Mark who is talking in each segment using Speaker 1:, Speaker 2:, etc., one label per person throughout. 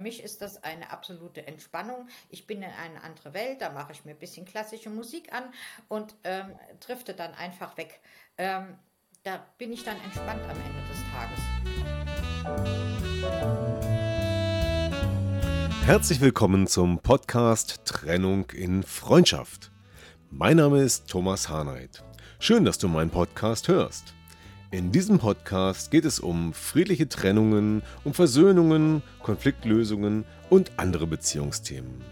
Speaker 1: Mich ist das eine absolute Entspannung. Ich bin in eine andere Welt, da mache ich mir ein bisschen klassische Musik an und ähm, drifte dann einfach weg. Ähm, da bin ich dann entspannt am Ende des
Speaker 2: Tages. Herzlich willkommen zum Podcast Trennung in Freundschaft. Mein Name ist Thomas Harnight. Schön, dass du meinen Podcast hörst. In diesem Podcast geht es um friedliche Trennungen, um Versöhnungen, Konfliktlösungen und andere Beziehungsthemen.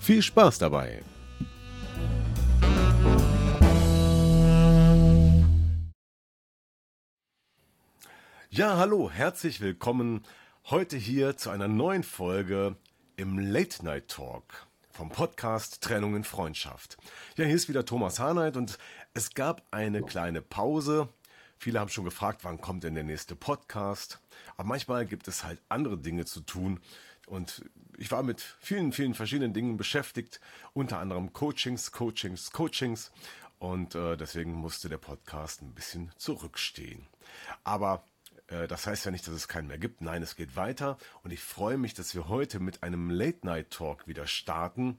Speaker 2: Viel Spaß dabei! Ja, hallo, herzlich willkommen heute hier zu einer neuen Folge im Late Night Talk vom Podcast Trennung in Freundschaft. Ja, hier ist wieder Thomas Harnight und es gab eine kleine Pause Viele haben schon gefragt, wann kommt denn der nächste Podcast. Aber manchmal gibt es halt andere Dinge zu tun. Und ich war mit vielen, vielen verschiedenen Dingen beschäftigt, unter anderem Coachings, Coachings, Coachings. Und äh, deswegen musste der Podcast ein bisschen zurückstehen. Aber äh, das heißt ja nicht, dass es keinen mehr gibt. Nein, es geht weiter. Und ich freue mich, dass wir heute mit einem Late-Night-Talk wieder starten.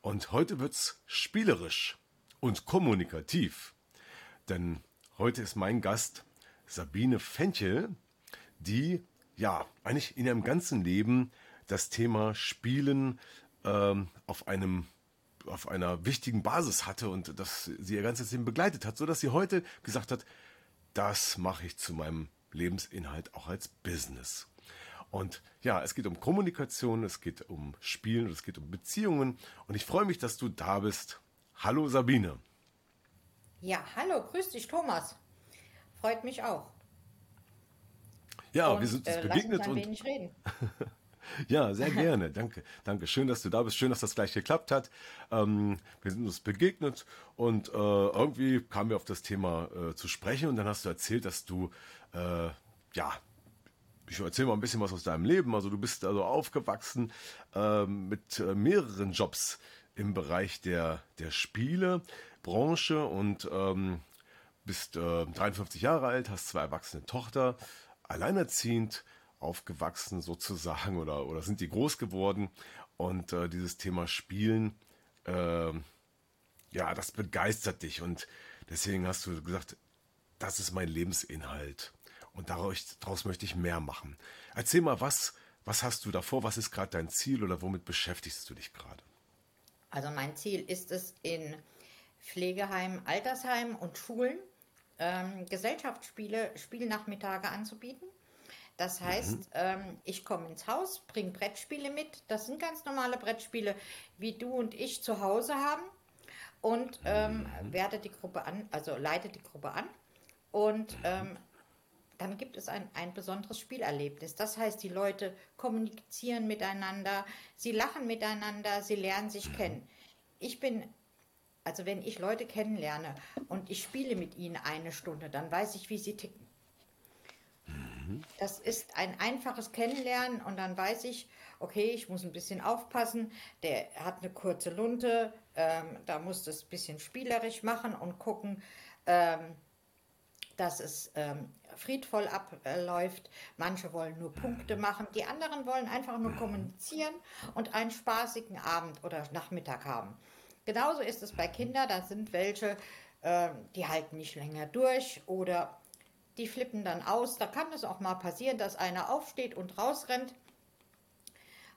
Speaker 2: Und heute wird es spielerisch und kommunikativ. Denn Heute ist mein Gast Sabine Fenchel, die ja eigentlich in ihrem ganzen Leben das Thema Spielen ähm, auf einem auf einer wichtigen Basis hatte und das sie ihr ganzes Leben begleitet hat, sodass sie heute gesagt hat, das mache ich zu meinem Lebensinhalt auch als Business. Und ja, es geht um Kommunikation, es geht um Spielen, es geht um Beziehungen und ich freue mich, dass du da bist. Hallo Sabine.
Speaker 1: Ja, hallo, grüß dich, Thomas. Freut mich auch.
Speaker 2: Ja, und, wir sind uns äh, begegnet lass uns ein wenig reden. ja, sehr gerne. Danke. Danke. Schön, dass du da bist. Schön, dass das gleich geklappt hat. Ähm, wir sind uns begegnet und äh, irgendwie kamen wir auf das Thema äh, zu sprechen und dann hast du erzählt, dass du, äh, ja, ich erzähle mal ein bisschen was aus deinem Leben. Also du bist also aufgewachsen ähm, mit äh, mehreren Jobs im Bereich der, der Spielebranche und ähm, bist äh, 53 Jahre alt, hast zwei erwachsene Tochter, alleinerziehend aufgewachsen sozusagen oder, oder sind die groß geworden und äh, dieses Thema Spielen, äh, ja, das begeistert dich und deswegen hast du gesagt, das ist mein Lebensinhalt und daraus, daraus möchte ich mehr machen. Erzähl mal, was, was hast du davor, was ist gerade dein Ziel oder womit beschäftigst du dich gerade?
Speaker 1: Also mein Ziel ist es, in Pflegeheimen, Altersheimen und Schulen ähm, Gesellschaftsspiele, Spielnachmittage anzubieten. Das heißt, mhm. ähm, ich komme ins Haus, bringe Brettspiele mit. Das sind ganz normale Brettspiele, wie du und ich zu Hause haben. Und ähm, mhm. werde die Gruppe an, also leite die Gruppe an. Und mhm. ähm, dann gibt es ein, ein besonderes Spielerlebnis. Das heißt, die Leute kommunizieren miteinander, sie lachen miteinander, sie lernen sich mhm. kennen. Ich bin also wenn ich Leute kennenlerne und ich spiele mit ihnen eine Stunde, dann weiß ich, wie sie ticken. Mhm. Das ist ein einfaches Kennenlernen und dann weiß ich, okay, ich muss ein bisschen aufpassen, der hat eine kurze Lunte, ähm, da muss das ein bisschen spielerisch machen und gucken, ähm, dass es ähm, friedvoll abläuft. Manche wollen nur Punkte machen, die anderen wollen einfach nur kommunizieren und einen spaßigen Abend oder Nachmittag haben. Genauso ist es bei Kindern, da sind welche, äh, die halten nicht länger durch oder die flippen dann aus. Da kann es auch mal passieren, dass einer aufsteht und rausrennt.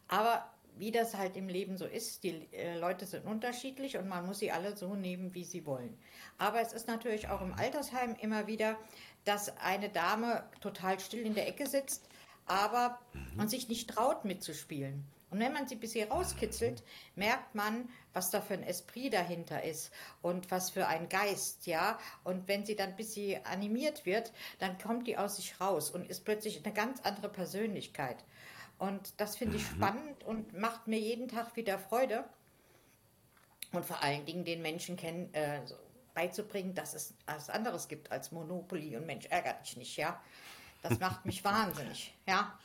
Speaker 1: Aber wie das halt im Leben so ist, die äh, Leute sind unterschiedlich und man muss sie alle so nehmen, wie sie wollen. Aber es ist natürlich auch im Altersheim immer wieder, dass eine Dame total still in der Ecke sitzt, aber mhm. und sich nicht traut mitzuspielen. Und wenn man sie ein bisschen rauskitzelt, merkt man, was da für ein Esprit dahinter ist und was für ein Geist, ja. Und wenn sie dann ein bisschen animiert wird, dann kommt die aus sich raus und ist plötzlich eine ganz andere Persönlichkeit. Und das finde ich mhm. spannend und macht mir jeden Tag wieder Freude. Und vor allen Dingen den Menschen kennen, äh, beizubringen, dass es was anderes gibt als Monopoly und Mensch ärgert dich nicht, ja. Das macht mich wahnsinnig, ja.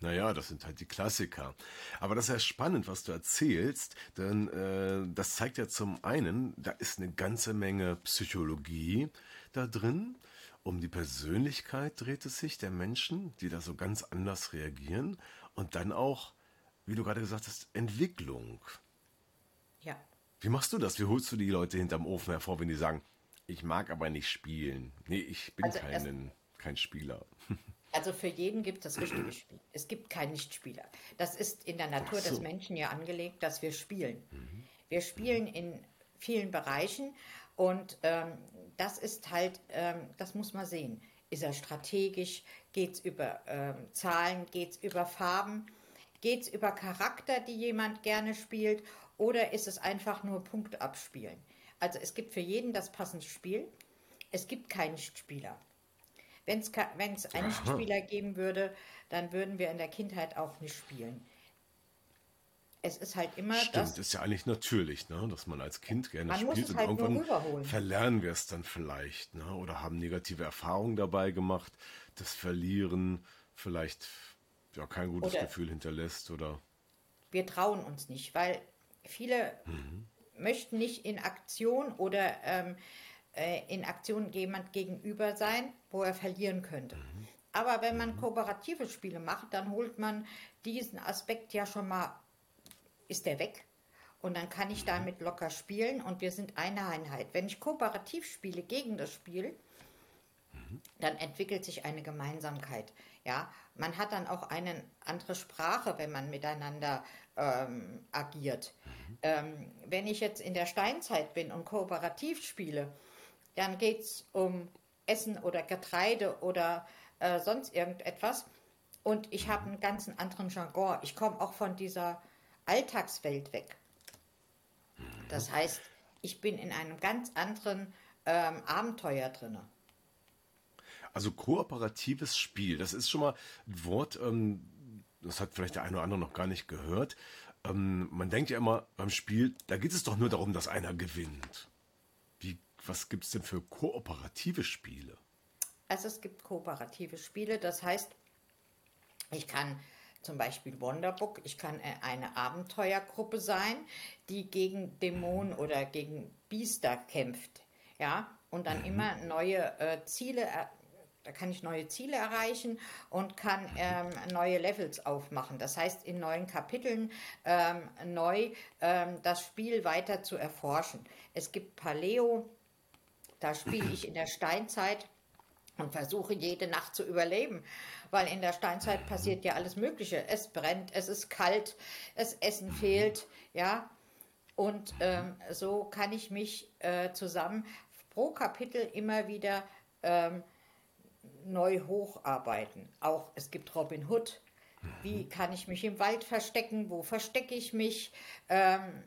Speaker 2: Naja, das sind halt die Klassiker. Aber das ist ja spannend, was du erzählst, denn äh, das zeigt ja zum einen, da ist eine ganze Menge Psychologie da drin. Um die Persönlichkeit dreht es sich der Menschen, die da so ganz anders reagieren. Und dann auch, wie du gerade gesagt hast, Entwicklung.
Speaker 1: Ja.
Speaker 2: Wie machst du das? Wie holst du die Leute hinterm Ofen hervor, wenn die sagen, ich mag aber nicht spielen? Nee, ich bin
Speaker 1: Also
Speaker 2: keinen, kein Spieler.
Speaker 1: Also für jeden gibt es das richtige Spiel. Es gibt keinen Nichtspieler. Das ist in der Natur
Speaker 2: so.
Speaker 1: des Menschen ja angelegt, dass wir spielen. Wir spielen in vielen Bereichen und ähm, das ist halt, ähm, das muss man sehen. Ist er strategisch? Geht es über ähm, Zahlen? Geht es über Farben? Geht es über Charakter, die jemand gerne spielt? Oder ist es einfach nur Punkt abspielen? Also es gibt für jeden das passende Spiel. Es gibt keinen Nichtspieler. Wenn es einen Nichtspieler geben würde, dann würden wir in der Kindheit auch nicht spielen. Es ist halt immer
Speaker 2: Stimmt,
Speaker 1: das.
Speaker 2: ist ja eigentlich natürlich, ne? dass man als Kind gerne
Speaker 1: Man muss
Speaker 2: spielt
Speaker 1: es
Speaker 2: und
Speaker 1: halt
Speaker 2: irgendwann verlernen wir es dann vielleicht, ne? oder haben negative Erfahrungen dabei gemacht, das Verlieren vielleicht ja kein gutes
Speaker 1: Oder-
Speaker 2: Gefühl hinterlässt oder
Speaker 1: Wir trauen uns nicht, weil viele möchten nicht in Aktion oder ähm, äh, in Aktion jemand gegenüber sein, wo er verlieren könnte. Aber wenn man kooperative Spiele macht, dann holt man diesen Aspekt ja schon mal, ist der weg. Und dann kann ich damit locker spielen und wir sind eine Einheit. Wenn ich kooperativ spiele gegen das Spiel, dann entwickelt sich eine Gemeinsamkeit. Ja, man hat dann auch eine andere Sprache, wenn man miteinander ähm, agiert. Ähm, wenn ich jetzt in der Steinzeit bin und kooperativ spiele, dann geht es um Essen oder Getreide oder äh, sonst irgendetwas. Und ich habe einen ganz anderen Jargon. Ich komme auch von dieser Alltagswelt weg. Das heißt, ich bin in einem ganz anderen ähm, Abenteuer drinne.
Speaker 2: Also kooperatives Spiel, das ist schon mal ein Wort, ähm, das hat vielleicht der eine oder andere noch gar nicht gehört. Ähm, man denkt ja immer beim Spiel, da geht es doch nur darum, dass einer gewinnt. Was gibt es denn für kooperative Spiele?
Speaker 1: Also es gibt kooperative Spiele, das heißt, ich kann zum Beispiel Wonderbook, ich kann äh, eine Abenteuergruppe sein, die gegen Dämonen oder gegen Biester kämpft, ja, und dann immer neue äh, Ziele, da kann ich neue Ziele erreichen und kann ähm, neue Levels aufmachen. Das heißt, in neuen Kapiteln ähm, neu ähm, das Spiel weiter zu erforschen. Es gibt Paleo, da spiele ich in der Steinzeit und versuche jede Nacht zu überleben, weil in der Steinzeit passiert ja alles Mögliche. Es brennt, es ist kalt, das Essen fehlt, ja. Und ähm, so kann ich mich äh, zusammen pro Kapitel immer wieder ähm, neu hocharbeiten. Auch es gibt Robin Hood. Wie kann ich mich im Wald verstecken? Wo verstecke ich mich? Ähm,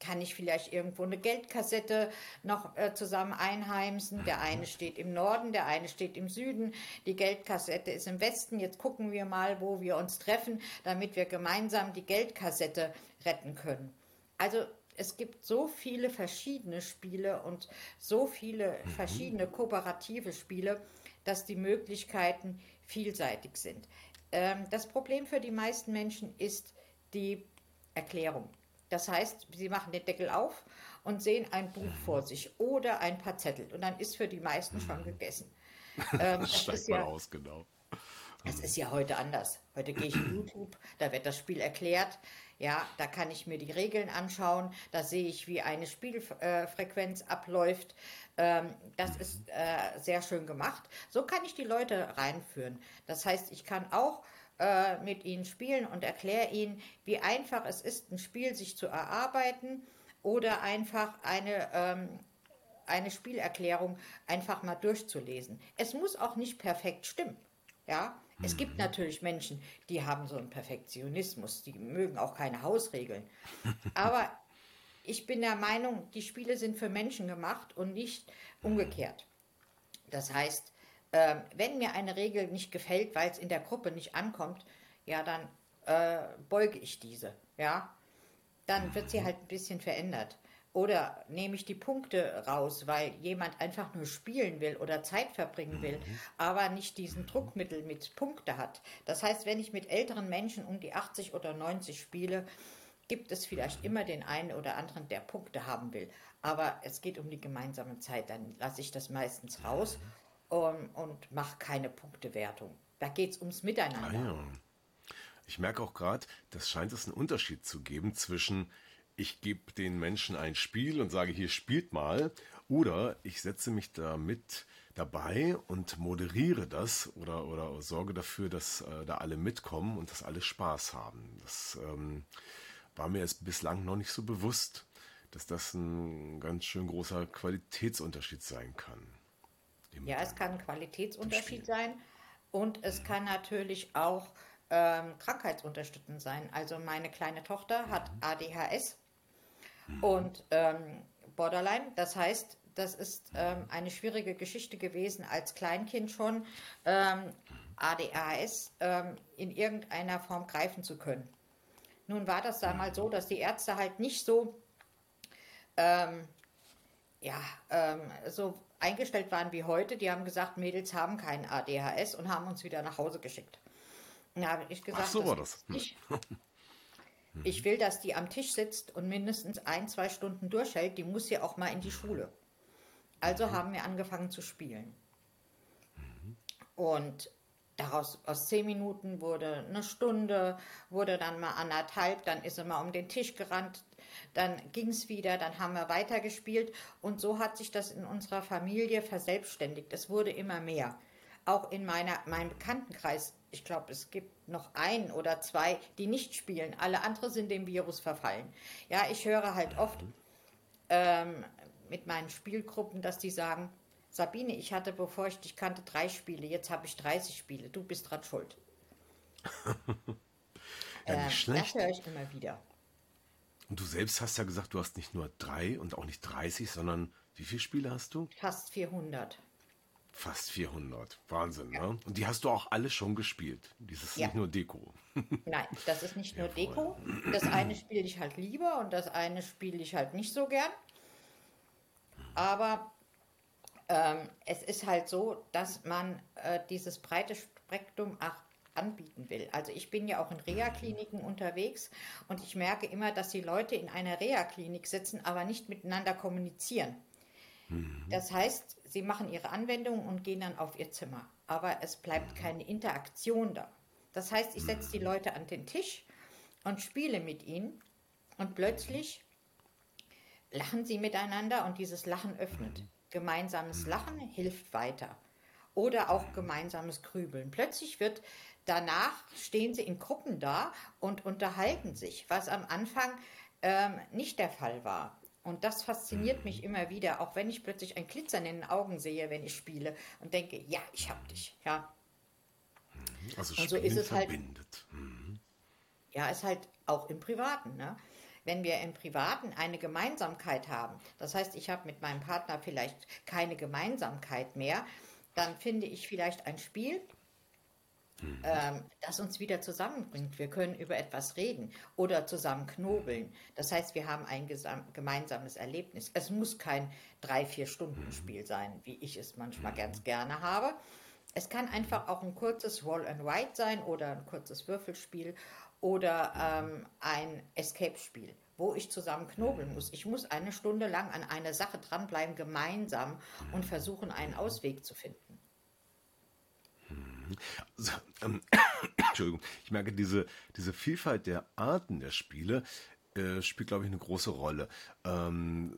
Speaker 1: kann ich vielleicht irgendwo eine Geldkassette noch äh, zusammen einheimsen? Der eine steht im Norden, der eine steht im Süden. Die Geldkassette ist im Westen. Jetzt gucken wir mal, wo wir uns treffen, damit wir gemeinsam die Geldkassette retten können. Also es gibt so viele verschiedene Spiele und so viele verschiedene kooperative Spiele, dass die Möglichkeiten vielseitig sind. Ähm, das Problem für die meisten Menschen ist die Erklärung. Das heißt, sie machen den Deckel auf und sehen ein Buch vor sich oder ein paar Zettel und dann ist für die meisten schon gegessen. Ähm,
Speaker 2: Das
Speaker 1: das
Speaker 2: steigt
Speaker 1: ist
Speaker 2: mal
Speaker 1: ja,
Speaker 2: aus, genau.
Speaker 1: es ist ja heute anders. Heute gehe ich in YouTube, da wird das Spiel erklärt. Ja, da kann ich mir die Regeln anschauen. Da sehe ich, wie eine Spielfrequenz abläuft. Ähm, das ist äh, sehr schön gemacht. So kann ich die Leute reinführen. Das heißt, ich kann auch äh, mit ihnen spielen und erkläre ihnen, wie einfach es ist, ein Spiel sich zu erarbeiten oder einfach eine ähm, eine Spielerklärung einfach mal durchzulesen. Es muss auch nicht perfekt stimmen. Ja, es gibt natürlich Menschen, die haben so einen Perfektionismus, die mögen auch keine Hausregeln. Aber ich bin der Meinung, die Spiele sind für Menschen gemacht und nicht umgekehrt. Das heißt, ähm, wenn mir eine Regel nicht gefällt, weil es in der Gruppe nicht ankommt, ja, dann äh, beuge ich diese. Ja, dann wird sie halt ein bisschen verändert. Oder nehme ich die Punkte raus, weil jemand einfach nur spielen will oder Zeit verbringen will, mhm. aber nicht diesen Druckmittel mit Punkte hat. Das heißt, wenn ich mit älteren Menschen um die 80 oder 90 spiele, gibt es vielleicht immer den einen oder anderen, der Punkte haben will. Aber es geht um die gemeinsame Zeit, dann lasse ich das meistens raus um, und mache keine Punktewertung. Da geht es ums Miteinander. Ah, ja.
Speaker 2: Ich merke auch gerade, das scheint es einen Unterschied zu geben zwischen ich gebe den Menschen ein Spiel und sage, hier spielt mal, oder ich setze mich da mit dabei und moderiere das oder, oder sorge dafür, dass äh, da alle mitkommen und dass alle Spaß haben. Das ähm, war mir jetzt bislang noch nicht so bewusst, dass das ein ganz schön großer Qualitätsunterschied sein kann.
Speaker 1: Ja, es kann ein Qualitätsunterschied sein und es mhm. kann natürlich auch ähm, krankheitsunterstützend sein. Also meine kleine Tochter hat mhm. ADHS mhm. und ähm, Borderline. Das heißt, das ist ähm, eine schwierige Geschichte gewesen als Kleinkind schon, ähm, ADHS ähm, in irgendeiner Form greifen zu können. Nun war das damals so, dass die Ärzte halt nicht so, ähm, ja, ähm, so eingestellt waren wie heute. Die haben gesagt, Mädels haben keinen ADHS und haben uns wieder nach Hause geschickt. Da habe ich gesagt, Ach, so war das. Nicht. Ich will, dass die am Tisch sitzt und mindestens ein, zwei Stunden durchhält. Die muss ja auch mal in die Schule. Also mhm. haben wir angefangen zu spielen. Mhm. Und daraus aus zehn Minuten wurde eine Stunde, wurde dann mal anderthalb, dann ist er mal um den Tisch gerannt, dann ging es wieder, dann haben wir weitergespielt und so hat sich das in unserer Familie verselbstständigt. Es wurde immer mehr. Auch in meiner, meinem Bekanntenkreis, ich glaube, es gibt noch ein oder zwei, die nicht spielen. Alle anderen sind dem Virus verfallen. Ja, ich höre halt oft ähm, mit meinen Spielgruppen, dass die sagen, Sabine, ich hatte, bevor ich dich kannte, drei Spiele, jetzt habe ich 30 Spiele, du bist dran schuld.
Speaker 2: ja, nicht äh, schlecht.
Speaker 1: Das höre ich immer wieder.
Speaker 2: Und du selbst hast ja gesagt, du hast nicht nur drei und auch nicht 30, sondern wie viele Spiele hast du?
Speaker 1: Fast 400.
Speaker 2: Fast 400. Wahnsinn, ja. ne? Und die hast du auch alle schon gespielt. Das ist ja. nicht nur Deko.
Speaker 1: Nein, das ist nicht nur ja, Deko. Das eine spiele ich halt lieber und das eine spiele ich halt nicht so gern. Aber ähm, es ist halt so, dass man äh, dieses breite Spektrum auch anbieten will. Also ich bin ja auch in Reha-Kliniken unterwegs und ich merke immer, dass die Leute in einer Reha-Klinik sitzen, aber nicht miteinander kommunizieren. Mhm. Das heißt, sie machen ihre Anwendungen und gehen dann auf ihr Zimmer, aber es bleibt keine Interaktion da. Das heißt, ich setze die Leute an den Tisch und spiele mit ihnen und plötzlich lachen sie miteinander und dieses Lachen öffnet. Gemeinsames Lachen hilft weiter. Oder auch gemeinsames Grübeln. Plötzlich wird danach, stehen sie in Gruppen da und unterhalten sich, was am Anfang ähm, nicht der Fall war. Und das fasziniert mich immer wieder, auch wenn ich plötzlich ein Glitzern in den Augen sehe, wenn ich spiele und denke, ja, ich hab dich, ja.
Speaker 2: Also und so ist es halt verbindet. halt.
Speaker 1: Mhm. Ja, ist halt auch im Privaten, ne? Wenn wir im Privaten eine Gemeinsamkeit haben, das heißt, ich habe mit meinem Partner vielleicht keine Gemeinsamkeit mehr, dann finde ich vielleicht ein Spiel, mhm. ähm, das uns wieder zusammenbringt. Wir können über etwas reden oder zusammen knobeln. Das heißt, wir haben ein gemeinsames Erlebnis. Es muss kein drei, vier Stunden Spiel mhm. sein, wie ich es manchmal mhm. ganz gerne habe. Es kann einfach auch ein kurzes Roll and Write sein oder ein kurzes Würfelspiel oder ähm, ein Escape-Spiel, wo ich zusammen knobeln muss. Ich muss eine Stunde lang an einer Sache dranbleiben, gemeinsam und versuchen, einen Ausweg zu finden.
Speaker 2: Also, ähm, Entschuldigung, ich merke, diese, diese Vielfalt der Arten der Spiele äh, spielt, glaube ich, eine große Rolle. Ähm,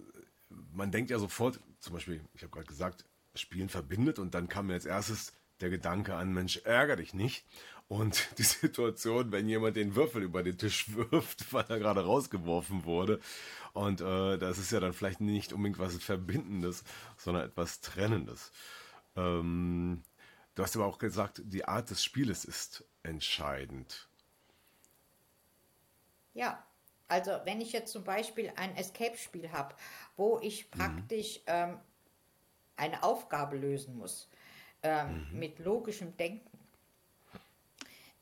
Speaker 2: man denkt ja sofort, zum Beispiel, ich habe gerade gesagt, Spielen verbindet und dann kam mir als erstes der Gedanke an, Mensch, ärger dich nicht. Und die Situation, wenn jemand den Würfel über den Tisch wirft, weil er gerade rausgeworfen wurde. Und äh, das ist ja dann vielleicht nicht unbedingt was Verbindendes, sondern etwas Trennendes. Ähm, du hast aber auch gesagt, die Art des Spieles ist entscheidend.
Speaker 1: Ja, also wenn ich jetzt zum Beispiel ein Escape-Spiel habe, wo ich mhm. praktisch mhm. ähm, eine Aufgabe lösen muss, ähm, mhm. mit logischem Denken,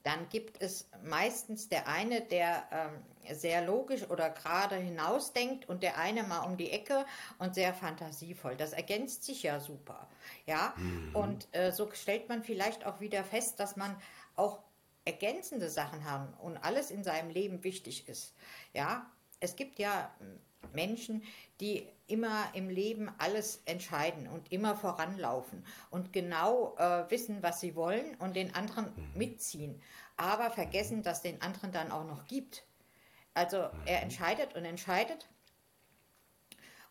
Speaker 1: dann gibt es meistens der eine, der ähm, sehr logisch oder gerade hinausdenkt und der eine mal um die Ecke und sehr fantasievoll. Das ergänzt sich ja super. Ja, mhm. und äh, so stellt man vielleicht auch wieder fest, dass man auch ergänzende Sachen haben und alles in seinem Leben wichtig ist. Ja, es gibt ja Menschen, die immer im Leben alles entscheiden und immer voranlaufen und genau äh, wissen, was sie wollen und den anderen mhm. mitziehen, aber vergessen, dass den anderen dann auch noch gibt. Also er mhm. entscheidet und entscheidet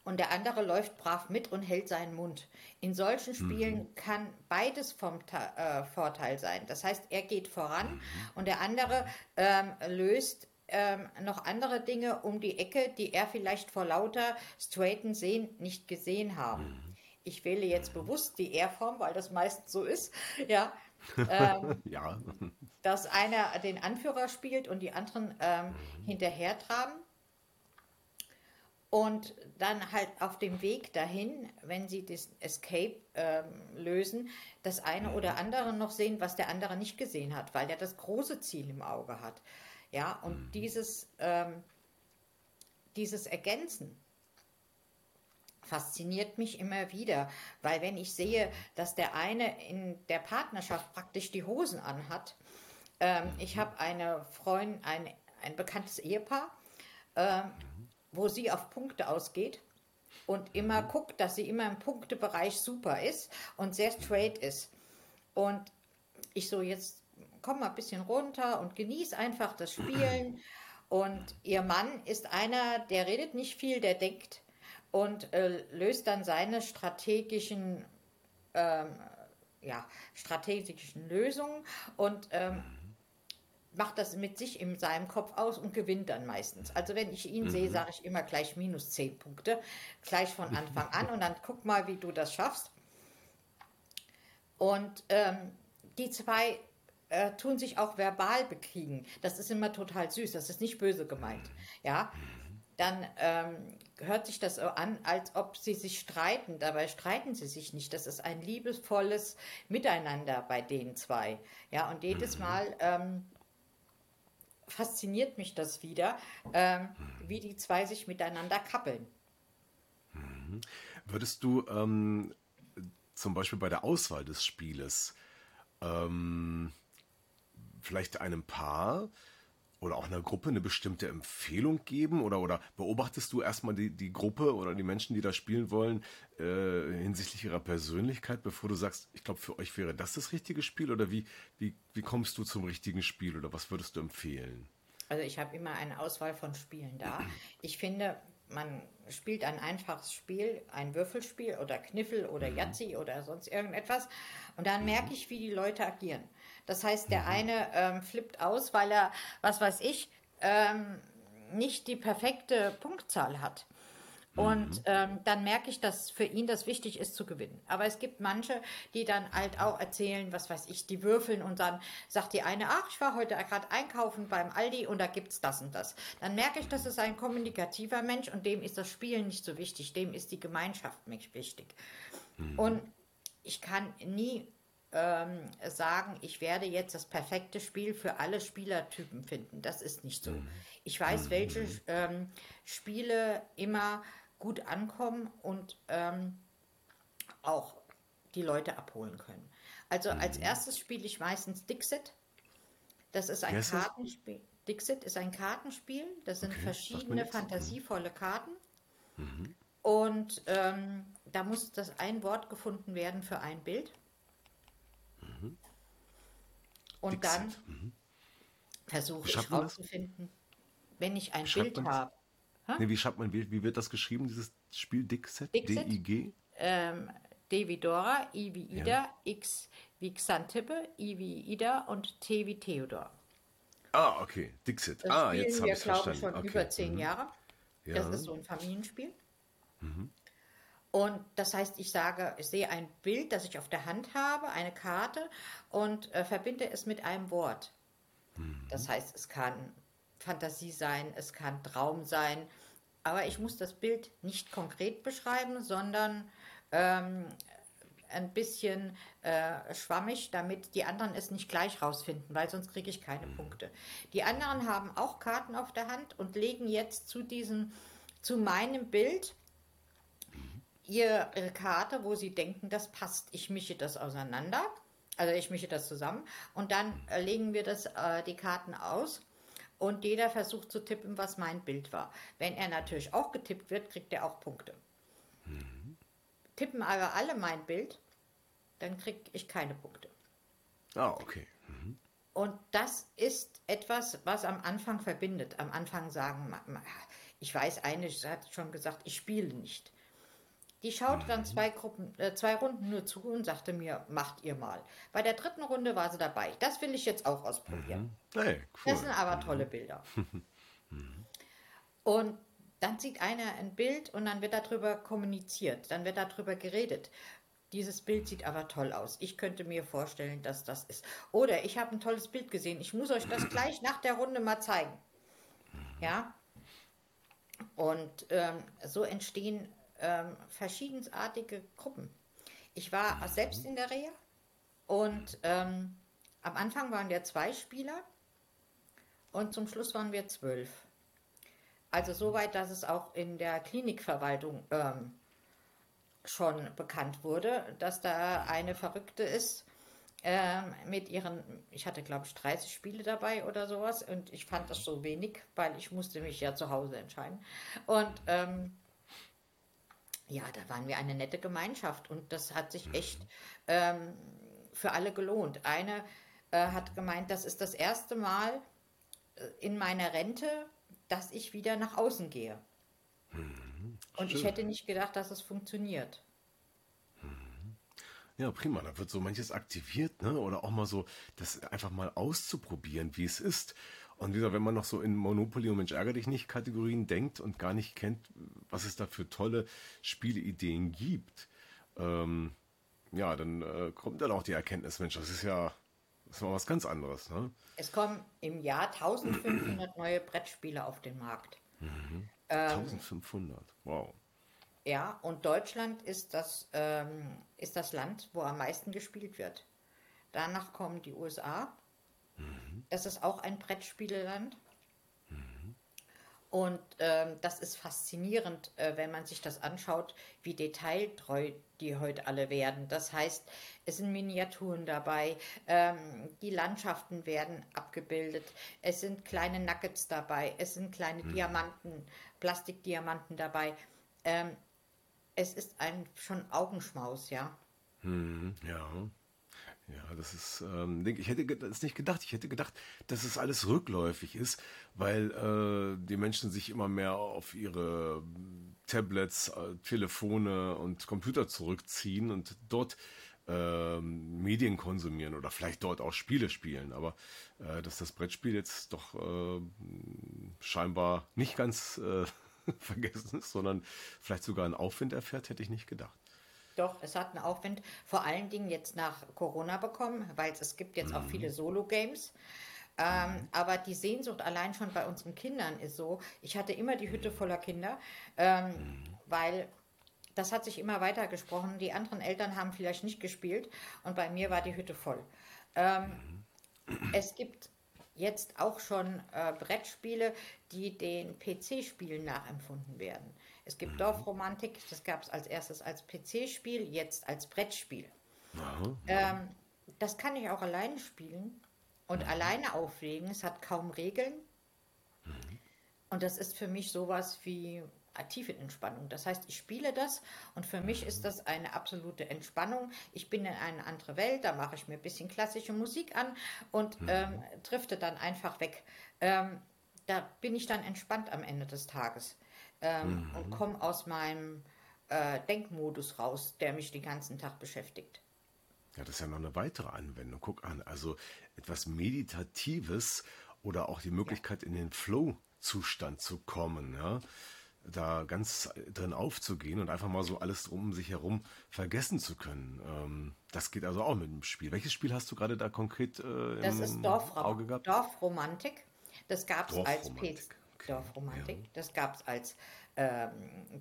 Speaker 1: und der andere läuft brav mit und hält seinen Mund. In solchen Spielen mhm. kann beides vom äh, Vorteil sein. Das heißt, er geht voran mhm. und der andere ähm, löst ähm, noch andere Dinge um die Ecke, die er vielleicht vor lauter straighten Sehen nicht gesehen haben. Mhm. Ich wähle jetzt bewusst die R-Form, weil das meistens so ist. Ja. Ähm, ja. Dass einer den Anführer spielt und die anderen ähm, mhm. hinterher traben. Und dann halt auf dem Weg dahin, wenn sie das Escape ähm, lösen, das eine mhm. oder andere noch sehen, was der andere nicht gesehen hat, weil er das große Ziel im Auge hat. Ja, und mhm. dieses, ähm, dieses Ergänzen fasziniert mich immer wieder, weil wenn ich sehe, dass der eine in der Partnerschaft praktisch die Hosen anhat, ähm, ich mhm. habe eine Freundin, ein, ein bekanntes Ehepaar, ähm, wo sie auf Punkte ausgeht und immer mhm. guckt, dass sie immer im Punktebereich super ist und sehr straight ist. Und ich so, jetzt komm mal ein bisschen runter und genieß einfach das Spielen. Und ihr Mann ist einer, der redet nicht viel, der denkt und äh, löst dann seine strategischen, ähm, ja, strategischen Lösungen und ähm, macht das mit sich in seinem Kopf aus und gewinnt dann meistens. Also wenn ich ihn mhm. sehe, sage ich immer gleich minus 10 Punkte, gleich von Anfang an und dann guck mal, wie du das schaffst. Und ähm, die zwei äh, tun sich auch verbal bekriegen. Das ist immer total süß, das ist nicht böse gemeint. Ja, dann ähm, hört sich das so an, als ob sie sich streiten. Dabei streiten sie sich nicht. Das ist ein liebesvolles Miteinander bei den zwei. Ja, und jedes mhm. Mal ähm, fasziniert mich das wieder, ähm, wie die zwei sich miteinander kappeln.
Speaker 2: Mhm. Würdest du ähm, zum Beispiel bei der Auswahl des Spieles ähm, vielleicht einem Paar oder auch einer Gruppe eine bestimmte Empfehlung geben oder, oder beobachtest du erstmal die, die Gruppe oder die Menschen, die da spielen wollen, äh, hinsichtlich ihrer Persönlichkeit, bevor du sagst, ich glaube, für euch wäre das das richtige Spiel oder wie, wie, wie kommst du zum richtigen Spiel oder was würdest du empfehlen?
Speaker 1: Also ich habe immer eine Auswahl von Spielen da. Ich finde, man spielt ein einfaches Spiel, ein Würfelspiel oder Kniffel oder mhm. Oder sonst irgendetwas und dann mhm. merke ich, wie die Leute agieren. Das heißt, der mhm. eine ähm, flippt aus, weil er, was weiß ich, ähm, nicht die perfekte Punktzahl hat. Und mhm. ähm, dann merke ich, dass für ihn das wichtig ist zu gewinnen. Aber es gibt manche, die dann halt auch erzählen, was weiß ich, die würfeln und dann sagt die eine, ach, ich war heute gerade einkaufen beim Aldi und da gibt es das und das. Dann merke ich, das ist ein kommunikativer Mensch und dem ist das Spielen nicht so wichtig, dem ist die Gemeinschaft wichtig. Mhm. Und ich kann nie ähm, sagen, ich werde jetzt das perfekte Spiel für alle Spielertypen finden. Das ist nicht so. Mhm. Ich weiß, welche mhm. ähm, Spiele immer gut ankommen und ähm, auch die Leute abholen können. Also als mhm. erstes spiele ich meistens Dixit. Das ist ein Kartenspiel. Dixit ist ein Kartenspiel. Das sind okay, verschiedene fantasievolle Karten. Mhm. Und ähm, da muss das ein Wort gefunden werden für ein Bild. Und Dixit. dann mhm. versuche ich herauszufinden, wenn ich ein Bild habe.
Speaker 2: Nee, wie schreibt man, wie, wie, wird das geschrieben, dieses Spiel Dixit? D-I-G?
Speaker 1: Ähm, D wie Dora, I wie Ida, ja. X wie Xantippe, I wie Ida und T wie Theodor.
Speaker 2: Ah, okay, Dixit. Das ah, jetzt habe ich es verstanden.
Speaker 1: schon
Speaker 2: okay.
Speaker 1: über zehn mhm. Jahre. Ja. Das ist so ein Familienspiel. Mhm. Und das heißt, ich sage, ich sehe ein Bild, das ich auf der Hand habe, eine Karte und äh, verbinde es mit einem Wort. Mhm. Das heißt, es kann Fantasie sein, es kann Traum sein, aber ich muss das Bild nicht konkret beschreiben, sondern ähm, ein bisschen äh, schwammig, damit die anderen es nicht gleich rausfinden, weil sonst kriege ich keine Punkte. Die anderen haben auch Karten auf der Hand und legen jetzt zu diesem, zu meinem Bild ihre Karte, wo sie denken, das passt. Ich mische das auseinander, also ich mische das zusammen und dann äh, legen wir das, äh, die Karten aus und jeder versucht zu tippen, was mein Bild war. Wenn er natürlich auch getippt wird, kriegt er auch Punkte. Mhm. Tippen aber alle mein Bild, dann kriege ich keine Punkte.
Speaker 2: Ah, okay. Mhm.
Speaker 1: Und das ist etwas, was am Anfang verbindet. Am Anfang sagen, ich weiß, eine hat schon gesagt, ich spiele nicht. Die schaute dann zwei, Gruppen, äh, zwei Runden nur zu und sagte mir, macht ihr mal. Bei der dritten Runde war sie dabei. Das will ich jetzt auch ausprobieren.
Speaker 2: Mhm. Hey, cool.
Speaker 1: Das sind aber tolle Bilder. und dann sieht einer ein Bild und dann wird darüber kommuniziert, dann wird darüber geredet. Dieses Bild sieht aber toll aus. Ich könnte mir vorstellen, dass das ist. Oder ich habe ein tolles Bild gesehen. Ich muss euch das gleich nach der Runde mal zeigen. Ja. Und ähm, so entstehen ähm, verschiedensartige Gruppen. Ich war mhm. selbst in der Reha und ähm, am Anfang waren wir zwei Spieler und zum Schluss waren wir zwölf. Also so weit, dass es auch in der Klinikverwaltung ähm, schon bekannt wurde, dass da eine Verrückte ist ähm, mit ihren, ich hatte glaube ich 30 Spiele dabei oder sowas und ich fand das so wenig, weil ich musste mich ja zu Hause entscheiden. Und ähm, ja, da waren wir eine nette Gemeinschaft und das hat sich echt ähm, für alle gelohnt. Eine äh, hat gemeint, das ist das erste Mal äh, in meiner Rente, dass ich wieder nach außen gehe. Mhm, und ich hätte nicht gedacht, dass es funktioniert.
Speaker 2: Mhm. Ja, prima. Da wird so manches aktiviert, ne? Oder auch mal so, das einfach mal auszuprobieren, wie es ist. Und wie gesagt, wenn man noch so in Monopoly und Mensch ärger dich nicht Kategorien denkt und gar nicht kennt, was es da für tolle Spieleideen gibt, ähm, ja, dann äh, kommt dann auch die Erkenntnis, Mensch, das ist ja das ist mal was ganz anderes. Ne?
Speaker 1: Es kommen im Jahr 1500 neue Brettspiele auf den Markt.
Speaker 2: Mhm. Ähm, 1500, wow.
Speaker 1: Ja, und Deutschland ist das, ähm, ist das Land, wo am meisten gespielt wird. Danach kommen die USA, Mhm. Es ist auch ein Brettspieleland. Mhm. Und ähm, das ist faszinierend, äh, wenn man sich das anschaut, wie detailtreu die heute alle werden. Das heißt, es sind Miniaturen dabei, ähm, die Landschaften werden abgebildet, es sind kleine Nuggets dabei, es sind kleine mhm. Diamanten, Plastikdiamanten dabei. Ähm, es ist ein schon Augenschmaus, ja.
Speaker 2: Mhm, ja. Ja, das ist, ähm, ich hätte das nicht gedacht. Ich hätte gedacht, dass es alles rückläufig ist, weil äh, die Menschen sich immer mehr auf ihre Tablets, äh, Telefone und Computer zurückziehen und dort äh, Medien konsumieren oder vielleicht dort auch Spiele spielen. Aber äh, dass das Brettspiel jetzt doch äh, scheinbar nicht ganz äh, vergessen ist, sondern vielleicht sogar einen Aufwind erfährt, hätte ich nicht gedacht.
Speaker 1: Doch, es hat einen Aufwind, vor allen Dingen jetzt nach Corona bekommen, weil es gibt jetzt mhm. auch viele Solo-Games. Ähm, mhm. Aber die Sehnsucht allein schon bei unseren Kindern ist so. Ich hatte immer die Hütte voller Kinder, ähm, mhm. weil das hat sich immer weiter gesprochen. Die anderen Eltern haben vielleicht nicht gespielt und bei mir war die Hütte voll. Ähm, mhm. es gibt jetzt auch schon äh, Brettspiele, die den PC-Spielen nachempfunden werden. Es gibt mhm. Dorfromantik, das gab es als erstes als PC-Spiel, jetzt als Brettspiel. Ja, ähm, das kann ich auch alleine spielen und mhm. alleine auflegen. Es hat kaum Regeln. Mhm. Und das ist für mich sowas wie tiefe Entspannung. Das heißt, ich spiele das und für mich ist mhm. das eine absolute Entspannung. Ich bin in eine andere Welt, da mache ich mir ein bisschen klassische Musik an und mhm. ähm, drifte dann einfach weg. Ähm, da bin ich dann entspannt am Ende des Tages ähm, mhm. und komme aus meinem äh, Denkmodus raus, der mich den ganzen Tag beschäftigt.
Speaker 2: Ja, das ist ja noch eine weitere Anwendung. Guck an, also etwas Meditatives oder auch die Möglichkeit, ja. in den Flow-Zustand zu kommen, ja, da ganz drin aufzugehen und einfach mal so alles drum sich herum vergessen zu können. Ähm, das geht also auch mit dem Spiel. Welches Spiel hast du gerade da konkret äh,
Speaker 1: das im ist Dorfra Auge gehabt? Dorfromantik. Das gab es als PC. Dorfromantik. Ja. Das gab's als, ähm,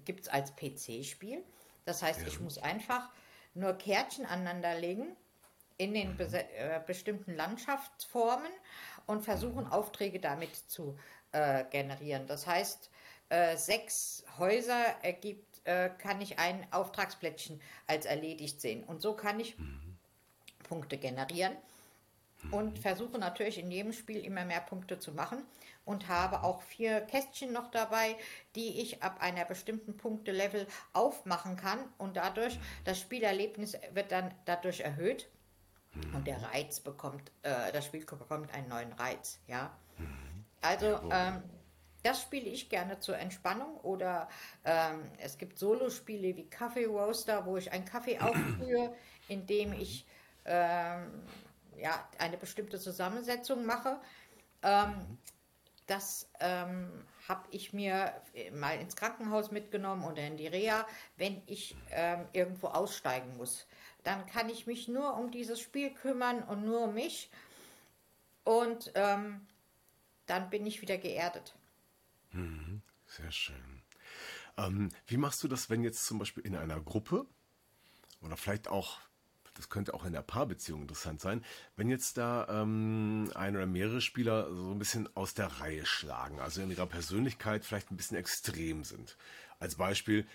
Speaker 1: gibt es als PC-Spiel. Das heißt, ja. ich muss einfach nur Kärtchen aneinanderlegen in den äh, bestimmten Landschaftsformen und versuchen Aufträge damit zu äh, generieren. Das heißt, äh, sechs Häuser ergibt, äh, kann ich ein Auftragsplättchen als erledigt sehen. Und so kann ich mhm. Punkte generieren und versuche natürlich in jedem Spiel immer mehr Punkte zu machen und habe auch vier Kästchen noch dabei, die ich ab einer bestimmten Punktelevel aufmachen kann. Und dadurch das Spielerlebnis wird dann dadurch erhöht. Und der Reiz bekommt, äh, das Spiel bekommt einen neuen Reiz, ja. Also ähm, das spiele ich gerne zur Entspannung oder ähm, es gibt Solospiele wie Kaffee Roaster, wo ich einen Kaffee aufbrühe, indem ich ähm, ja, eine bestimmte Zusammensetzung mache. Ähm, das ähm, habe ich mir mal ins Krankenhaus mitgenommen oder in die Reha, wenn ich ähm, irgendwo aussteigen muss. Dann kann ich mich nur um dieses Spiel kümmern und nur um mich. Und ähm, dann bin ich wieder geerdet.
Speaker 2: Mhm, sehr schön. Ähm, wie machst du das, wenn jetzt zum Beispiel in einer Gruppe oder vielleicht auch das könnte auch in der Paarbeziehung interessant sein, wenn jetzt da ähm, ein oder mehrere Spieler so ein bisschen aus der Reihe schlagen, also in ihrer Persönlichkeit vielleicht ein bisschen extrem sind. Als Beispiel,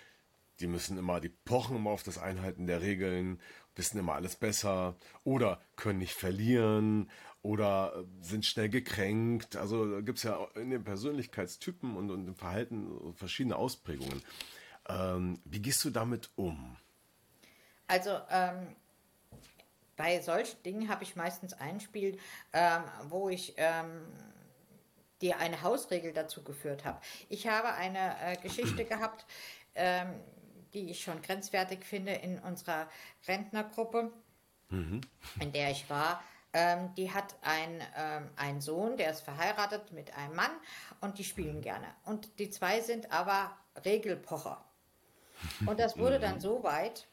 Speaker 2: die müssen immer, die pochen immer auf das Einhalten der Regeln, wissen immer alles besser oder können nicht verlieren oder äh, sind schnell gekränkt. Also gibt es ja in den Persönlichkeitstypen und, und im Verhalten verschiedene Ausprägungen. Ähm, wie gehst du damit um?
Speaker 1: Also ähm, bei solchen Dingen habe ich meistens ein Spiel, ähm, wo ich ähm, dir eine Hausregel dazu geführt habe. Ich habe eine äh, Geschichte gehabt, ähm, die ich schon grenzwertig finde in unserer Rentnergruppe, mhm. in der ich war. Ähm, die hat ein, ähm, einen Sohn, der ist verheiratet mit einem Mann und die spielen gerne. Und die zwei sind aber Regelpocher. Und das wurde dann mhm. so weit,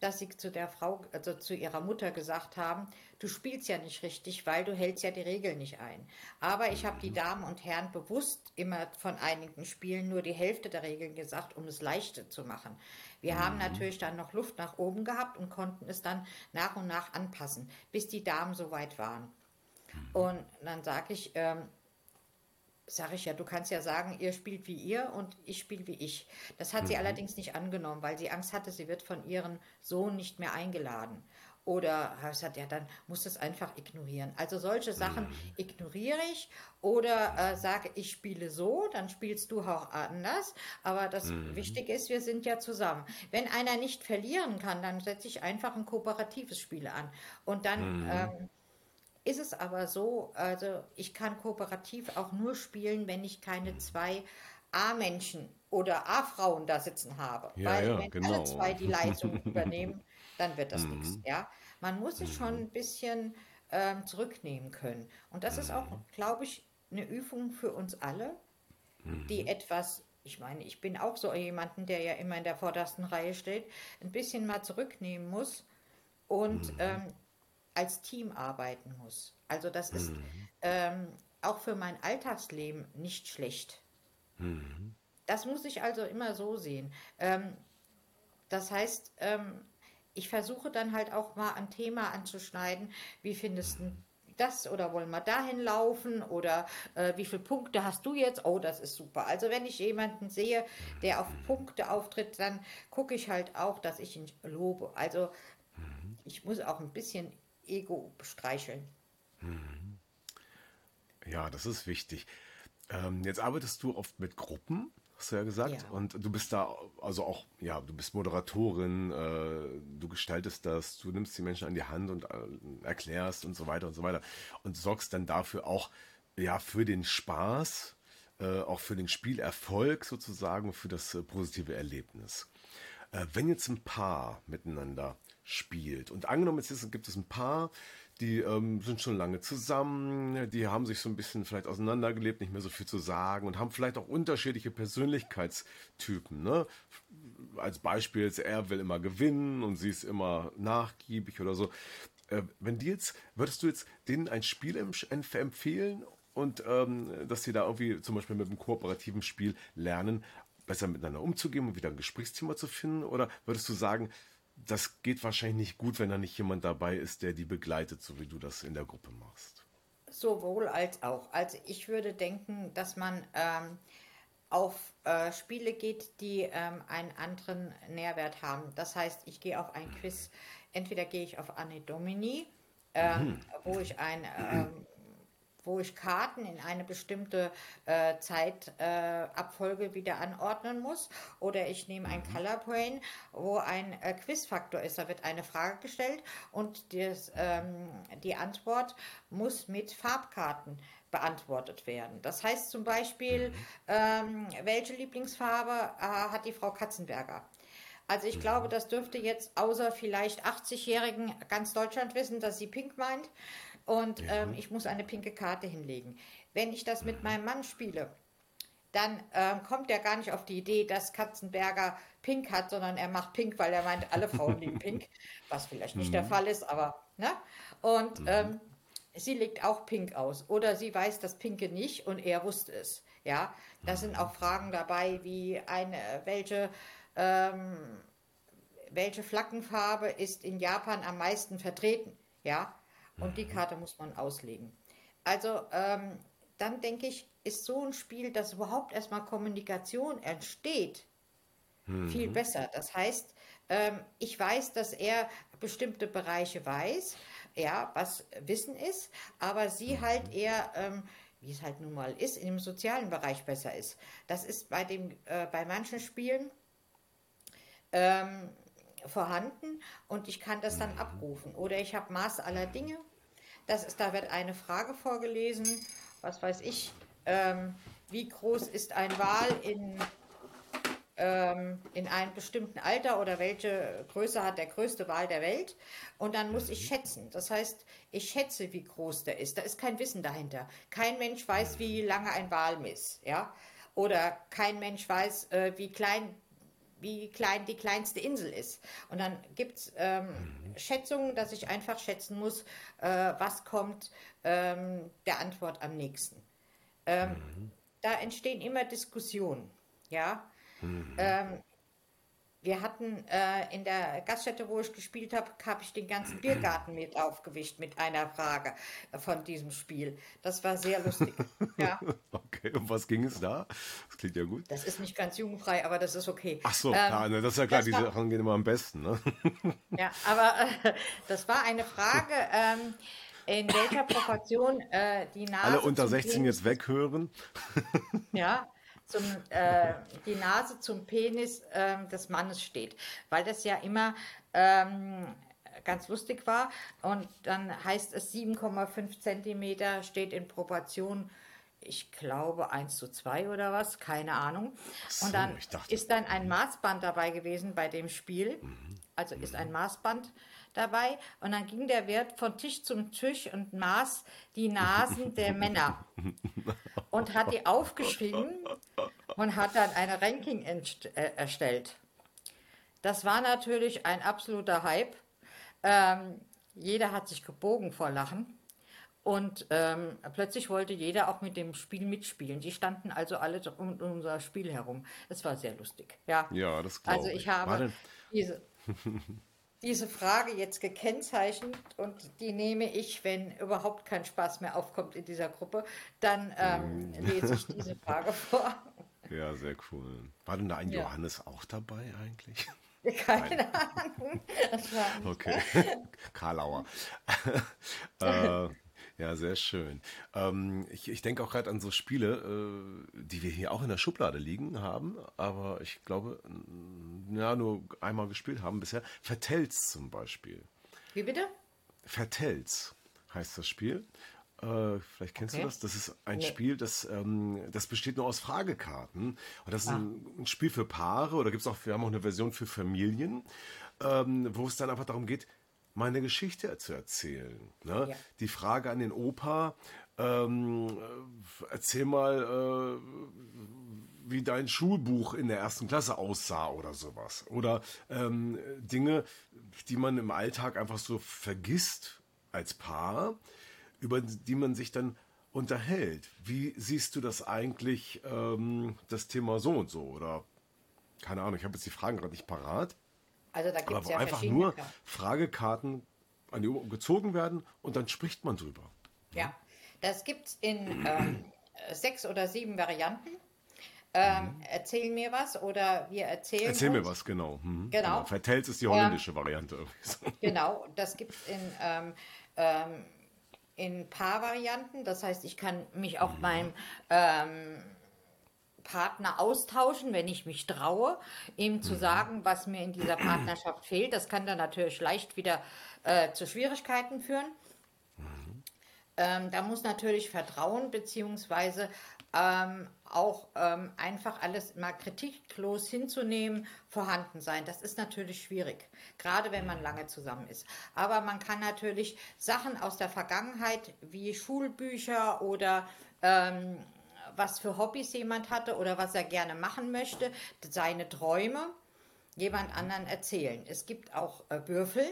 Speaker 1: dass sie zu der Frau, also zu ihrer Mutter gesagt haben, du spielst ja nicht richtig, weil du hältst ja die Regeln nicht ein. Aber ich habe die Damen und Herren bewusst immer von einigen Spielen nur die Hälfte der Regeln gesagt, um es leichter zu machen. Wir mhm. haben natürlich dann noch Luft nach oben gehabt und konnten es dann nach und nach anpassen, bis die Damen soweit waren. Mhm. Und dann sage ich, ähm, sage ich ja, du kannst ja sagen, ihr spielt wie ihr und ich spiele wie ich. Das hat mhm. sie allerdings nicht angenommen, weil sie Angst hatte, sie wird von ihrem Sohn nicht mehr eingeladen. Oder hat ja, dann muss es einfach ignorieren. Also solche Sachen mhm. ignoriere ich oder äh, sage, ich spiele so, dann spielst du auch anders. Aber das mhm. Wichtige ist, wir sind ja zusammen. Wenn einer nicht verlieren kann, dann setze ich einfach ein kooperatives Spiel an. Und dann mhm. ähm, ist es aber so, also ich kann kooperativ auch nur spielen, wenn ich keine zwei A-Menschen oder A-Frauen da sitzen habe.
Speaker 2: Ja,
Speaker 1: Weil
Speaker 2: ja,
Speaker 1: wenn
Speaker 2: genau.
Speaker 1: alle zwei die Leistung übernehmen, dann wird das nichts. Mhm. Ja? Man muss sich schon mhm. ein bisschen ähm, zurücknehmen können. Und das ist auch, mhm. glaube ich, eine Übung für uns alle, die etwas ich meine, ich bin auch so jemanden, der ja immer in der vordersten Reihe steht, ein bisschen mal zurücknehmen muss und ähm, als Team arbeiten muss. Also das ist mhm. ähm, auch für mein Alltagsleben nicht schlecht. Mhm. Das muss ich also immer so sehen. Ähm, das heißt, ähm, ich versuche dann halt auch mal ein Thema anzuschneiden. Wie findest du das oder wollen wir dahin laufen oder äh, wie viele Punkte hast du jetzt? Oh, das ist super. Also wenn ich jemanden sehe, der auf Punkte auftritt, dann gucke ich halt auch, dass ich ihn lobe. Also mhm. ich muss auch ein bisschen Ego streicheln. Mhm.
Speaker 2: Ja, das ist wichtig. Ähm, jetzt arbeitest du oft mit Gruppen, hast du ja gesagt, ja. und du bist da also auch, ja, du bist Moderatorin, äh, du gestaltest das, du nimmst die Menschen an die Hand und äh, erklärst und so weiter und so weiter und sorgst dann dafür auch, ja, für den Spaß, äh, auch für den Spielerfolg sozusagen, für das äh, positive Erlebnis. Äh, wenn jetzt ein Paar miteinander spielt. Und angenommen, jetzt gibt es ein Paar, die ähm, sind schon lange zusammen, die haben sich so ein bisschen vielleicht auseinandergelebt, nicht mehr so viel zu sagen und haben vielleicht auch unterschiedliche Persönlichkeitstypen. Ne? Als Beispiel, er will immer gewinnen und sie ist immer nachgiebig oder so. Äh, wenn die jetzt, würdest du jetzt denen ein Spiel empfehlen und ähm, dass sie da irgendwie zum Beispiel mit einem kooperativen Spiel lernen, besser miteinander umzugehen und wieder ein Gesprächsthema zu finden? Oder würdest du sagen, das geht wahrscheinlich nicht gut, wenn da nicht jemand dabei ist, der die begleitet, so wie du das in der Gruppe machst.
Speaker 1: Sowohl als auch. Also ich würde denken, dass man ähm, auf äh, Spiele geht, die ähm, einen anderen Nährwert haben. Das heißt, ich gehe auf ein Quiz, entweder gehe ich auf Anne Domini, ähm, mhm. wo ich ein ähm, wo ich Karten in eine bestimmte äh, Zeitabfolge äh, wieder anordnen muss. Oder ich nehme ein mhm. Color Brain, wo ein äh, Quizfaktor ist. Da wird eine Frage gestellt und das, ähm, die Antwort muss mit Farbkarten beantwortet werden. Das heißt zum Beispiel, mhm. ähm, welche Lieblingsfarbe äh, hat die Frau Katzenberger? Also ich glaube, mhm. das dürfte jetzt außer vielleicht 80-Jährigen ganz Deutschland wissen, dass sie pink meint. Und ja. ähm, ich muss eine pinke Karte hinlegen. Wenn ich das mit mhm. meinem Mann spiele, dann ähm, kommt er gar nicht auf die Idee, dass Katzenberger pink hat, sondern er macht pink, weil er meint, alle Frauen lieben pink, was vielleicht nicht mhm. der Fall ist, aber, ne? Und mhm. ähm, sie legt auch pink aus. Oder sie weiß das Pinke nicht und er wusste es. Ja, da sind auch Fragen dabei, wie eine, welche, ähm, welche Flaggenfarbe ist in Japan am meisten vertreten. Ja, und die Karte muss man auslegen. Also ähm, dann denke ich, ist so ein Spiel, dass überhaupt erstmal Kommunikation entsteht, mhm. viel besser. Das heißt, ähm, ich weiß, dass er bestimmte Bereiche weiß, ja, was Wissen ist, aber sie mhm. halt eher, ähm, wie es halt nun mal ist, in dem sozialen Bereich besser ist. Das ist bei, dem, äh, bei manchen Spielen ähm, vorhanden und ich kann das dann mhm. abrufen. Oder ich habe Maß aller Dinge das ist, da wird eine Frage vorgelesen, was weiß ich, ähm, wie groß ist ein Wal in, ähm, in einem bestimmten Alter oder welche Größe hat der größte Wal der Welt? Und dann muss ich schätzen. Das heißt, ich schätze, wie groß der ist. Da ist kein Wissen dahinter. Kein Mensch weiß, wie lange ein Wal ist. Ja? Oder kein Mensch weiß, äh, wie klein wie klein die kleinste Insel ist. Und dann gibt es ähm, mhm. Schätzungen, dass ich einfach schätzen muss, äh, was kommt ähm, der Antwort am nächsten. Ähm, mhm. Da entstehen immer Diskussionen. Ja. Mhm. Wir hatten äh, in der Gaststätte, wo ich gespielt habe, habe ich den ganzen Biergarten mit aufgewischt mit einer Frage von diesem Spiel. Das war sehr lustig. ja.
Speaker 2: Okay, um was ging es da? Das klingt ja gut.
Speaker 1: Das ist nicht ganz jugendfrei, aber das ist okay.
Speaker 2: Ach so, ähm, ja, ne, das ist ja klar, diese Sachen gehen immer am besten. Ne?
Speaker 1: ja, aber äh, das war eine Frage. Ähm, in welcher Proportion äh, die Nase.
Speaker 2: Alle unter 16 jetzt weghören.
Speaker 1: ja, zum, äh, die Nase zum Penis äh, des Mannes steht, weil das ja immer ähm, ganz lustig war. Und dann heißt es 7,5 Zentimeter steht in Proportion, ich glaube 1 zu 2 oder was, keine Ahnung. So, und dann ist dann ein Maßband dabei gewesen bei dem Spiel. Mhm. Also ist ein Maßband dabei und dann ging der Wirt von Tisch zum Tisch und maß die Nasen der Männer und hat die aufgeschrieben und hat dann eine Ranking äh, erstellt. Das war natürlich ein absoluter Hype. Ähm, jeder hat sich gebogen vor Lachen. Und ähm, plötzlich wollte jeder auch mit dem Spiel mitspielen. Die standen also alle um unser Spiel herum. Das war sehr lustig. Ja,
Speaker 2: ja das
Speaker 1: glaube Also ich habe diese, diese Frage jetzt gekennzeichnet und die nehme ich, wenn überhaupt kein Spaß mehr aufkommt in dieser Gruppe, dann ähm, mm. lese ich diese Frage vor.
Speaker 2: Ja, sehr cool. War denn da ein ja. Johannes auch dabei eigentlich?
Speaker 1: Keine Ahnung.
Speaker 2: okay, Karlauer. äh, ja, sehr schön. Ähm, ich, ich denke auch gerade an so Spiele, äh, die wir hier auch in der Schublade liegen haben, aber ich glaube, ja, nur einmal gespielt haben bisher. Vertells zum Beispiel.
Speaker 1: Wie bitte?
Speaker 2: Vertells heißt das Spiel. Äh, vielleicht kennst okay. du das. Das ist ein nee. Spiel, das, ähm, das besteht nur aus Fragekarten. Und das ist ah. ein, ein, Spiel für Paare oder gibt es auch, wir haben auch eine Version für Familien, ähm, wo es dann einfach darum geht, meine Geschichte zu erzählen. Ne? Ja. Die Frage an den Opa, ähm, erzähl mal, äh, wie dein Schulbuch in der ersten Klasse aussah oder sowas. Oder ähm, Dinge, die man im Alltag einfach so vergisst als Paar, über die man sich dann unterhält. Wie siehst du das eigentlich, ähm, das Thema so und so? Oder keine Ahnung, ich habe jetzt die Fragen gerade nicht parat.
Speaker 1: Also da gibt
Speaker 2: Aber
Speaker 1: es
Speaker 2: wo
Speaker 1: ja
Speaker 2: einfach nur
Speaker 1: Karten.
Speaker 2: Fragekarten an die Ohren gezogen werden und dann spricht man drüber.
Speaker 1: Ja, das gibt es in ähm, sechs oder sieben Varianten. Ähm, Erzähl mir was oder wir erzählen
Speaker 2: Mhm. Erzähl mir
Speaker 1: uns.
Speaker 2: was, genau. Mhm,
Speaker 1: Genau.
Speaker 2: Vertells ist die holländische Variante. irgendwie so.
Speaker 1: Genau, das gibt es in, ähm, ähm, in Paarvarianten. Das heißt, ich kann mich auch meinem ähm, Partner austauschen, wenn ich mich traue, ihm zu sagen, was mir in dieser Partnerschaft fehlt. Das kann dann natürlich leicht wieder äh, zu Schwierigkeiten führen. Ähm, da muss natürlich Vertrauen beziehungsweise ähm, auch ähm, einfach alles mal kritiklos hinzunehmen vorhanden sein. Das ist natürlich schwierig, gerade wenn man lange zusammen ist. Aber man kann natürlich Sachen aus der Vergangenheit wie Schulbücher oder ähm, was für Hobbys jemand hatte oder was er gerne machen möchte, seine Träume jemand anderen erzählen. Es gibt auch äh, Würfel,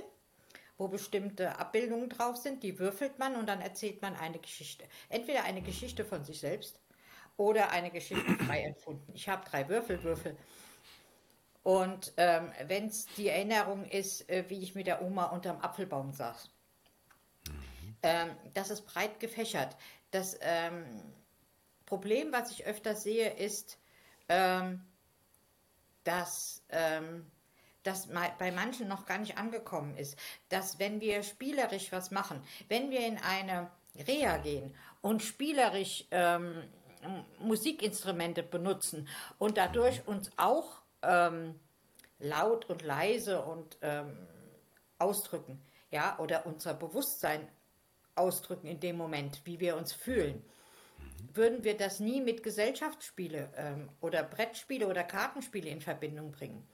Speaker 1: wo bestimmte Abbildungen drauf sind, die würfelt man und dann erzählt man eine Geschichte. Entweder eine Geschichte von sich selbst oder eine Geschichte frei erfunden. Ich habe drei Würfelwürfel. Und ähm, wenn es die Erinnerung ist, äh, wie ich mit der Oma unterm Apfelbaum saß. Ähm, das ist breit gefächert. Das ähm, Problem, was ich öfter sehe, ist, ähm, dass ähm, das bei manchen noch gar nicht angekommen ist, dass wenn wir spielerisch was machen, wenn wir in eine Reha gehen und spielerisch ähm, Musikinstrumente benutzen und dadurch uns auch ähm, laut und leise und ähm, ausdrücken, ja, oder unser Bewusstsein ausdrücken in dem Moment, wie wir uns fühlen. Würden wir das nie mit Gesellschaftsspiele ähm, oder Brettspiele oder Kartenspiele in Verbindung bringen?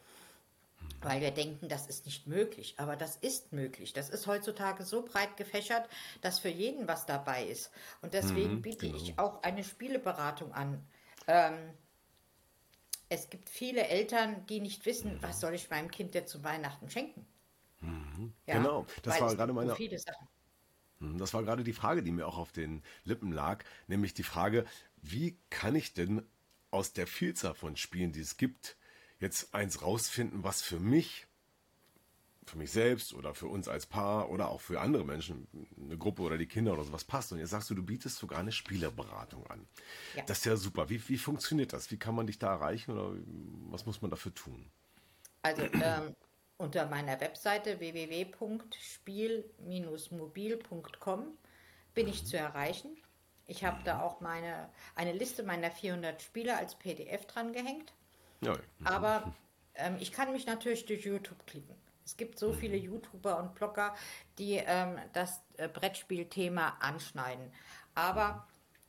Speaker 1: Weil wir denken, das ist nicht möglich. Aber das ist möglich. Das ist heutzutage so breit gefächert, dass für jeden was dabei ist. Und deswegen biete ich auch eine Spieleberatung an. Ähm, es gibt viele Eltern, die nicht wissen, was soll ich meinem Kind jetzt zu Weihnachten schenken. Ja,
Speaker 2: Genau, das war gerade meine-
Speaker 1: viele Sachen.
Speaker 2: Das war gerade die Frage, die mir auch auf den Lippen lag, nämlich die Frage, wie kann ich denn aus der Vielzahl von Spielen, die es gibt, jetzt eins rausfinden, was für mich, für mich selbst oder für uns als Paar oder auch für andere Menschen, eine Gruppe oder die Kinder oder sowas passt. Und jetzt sagst du, du bietest sogar eine Spielerberatung an.
Speaker 1: Ja.
Speaker 2: Das ist ja super. Wie, wie funktioniert das? Wie kann man dich da erreichen oder was muss man dafür tun?
Speaker 1: Also ähm, unter meiner Webseite www.spiel-mobil.com bin ich zu erreichen. Ich habe da auch meine, eine Liste meiner 400 Spiele als PDF dran gehängt.
Speaker 2: Ja,
Speaker 1: Aber ähm, ich kann mich natürlich durch YouTube klicken. Es gibt so viele YouTuber und Blogger, die ähm, das äh, Brettspielthema anschneiden. Aber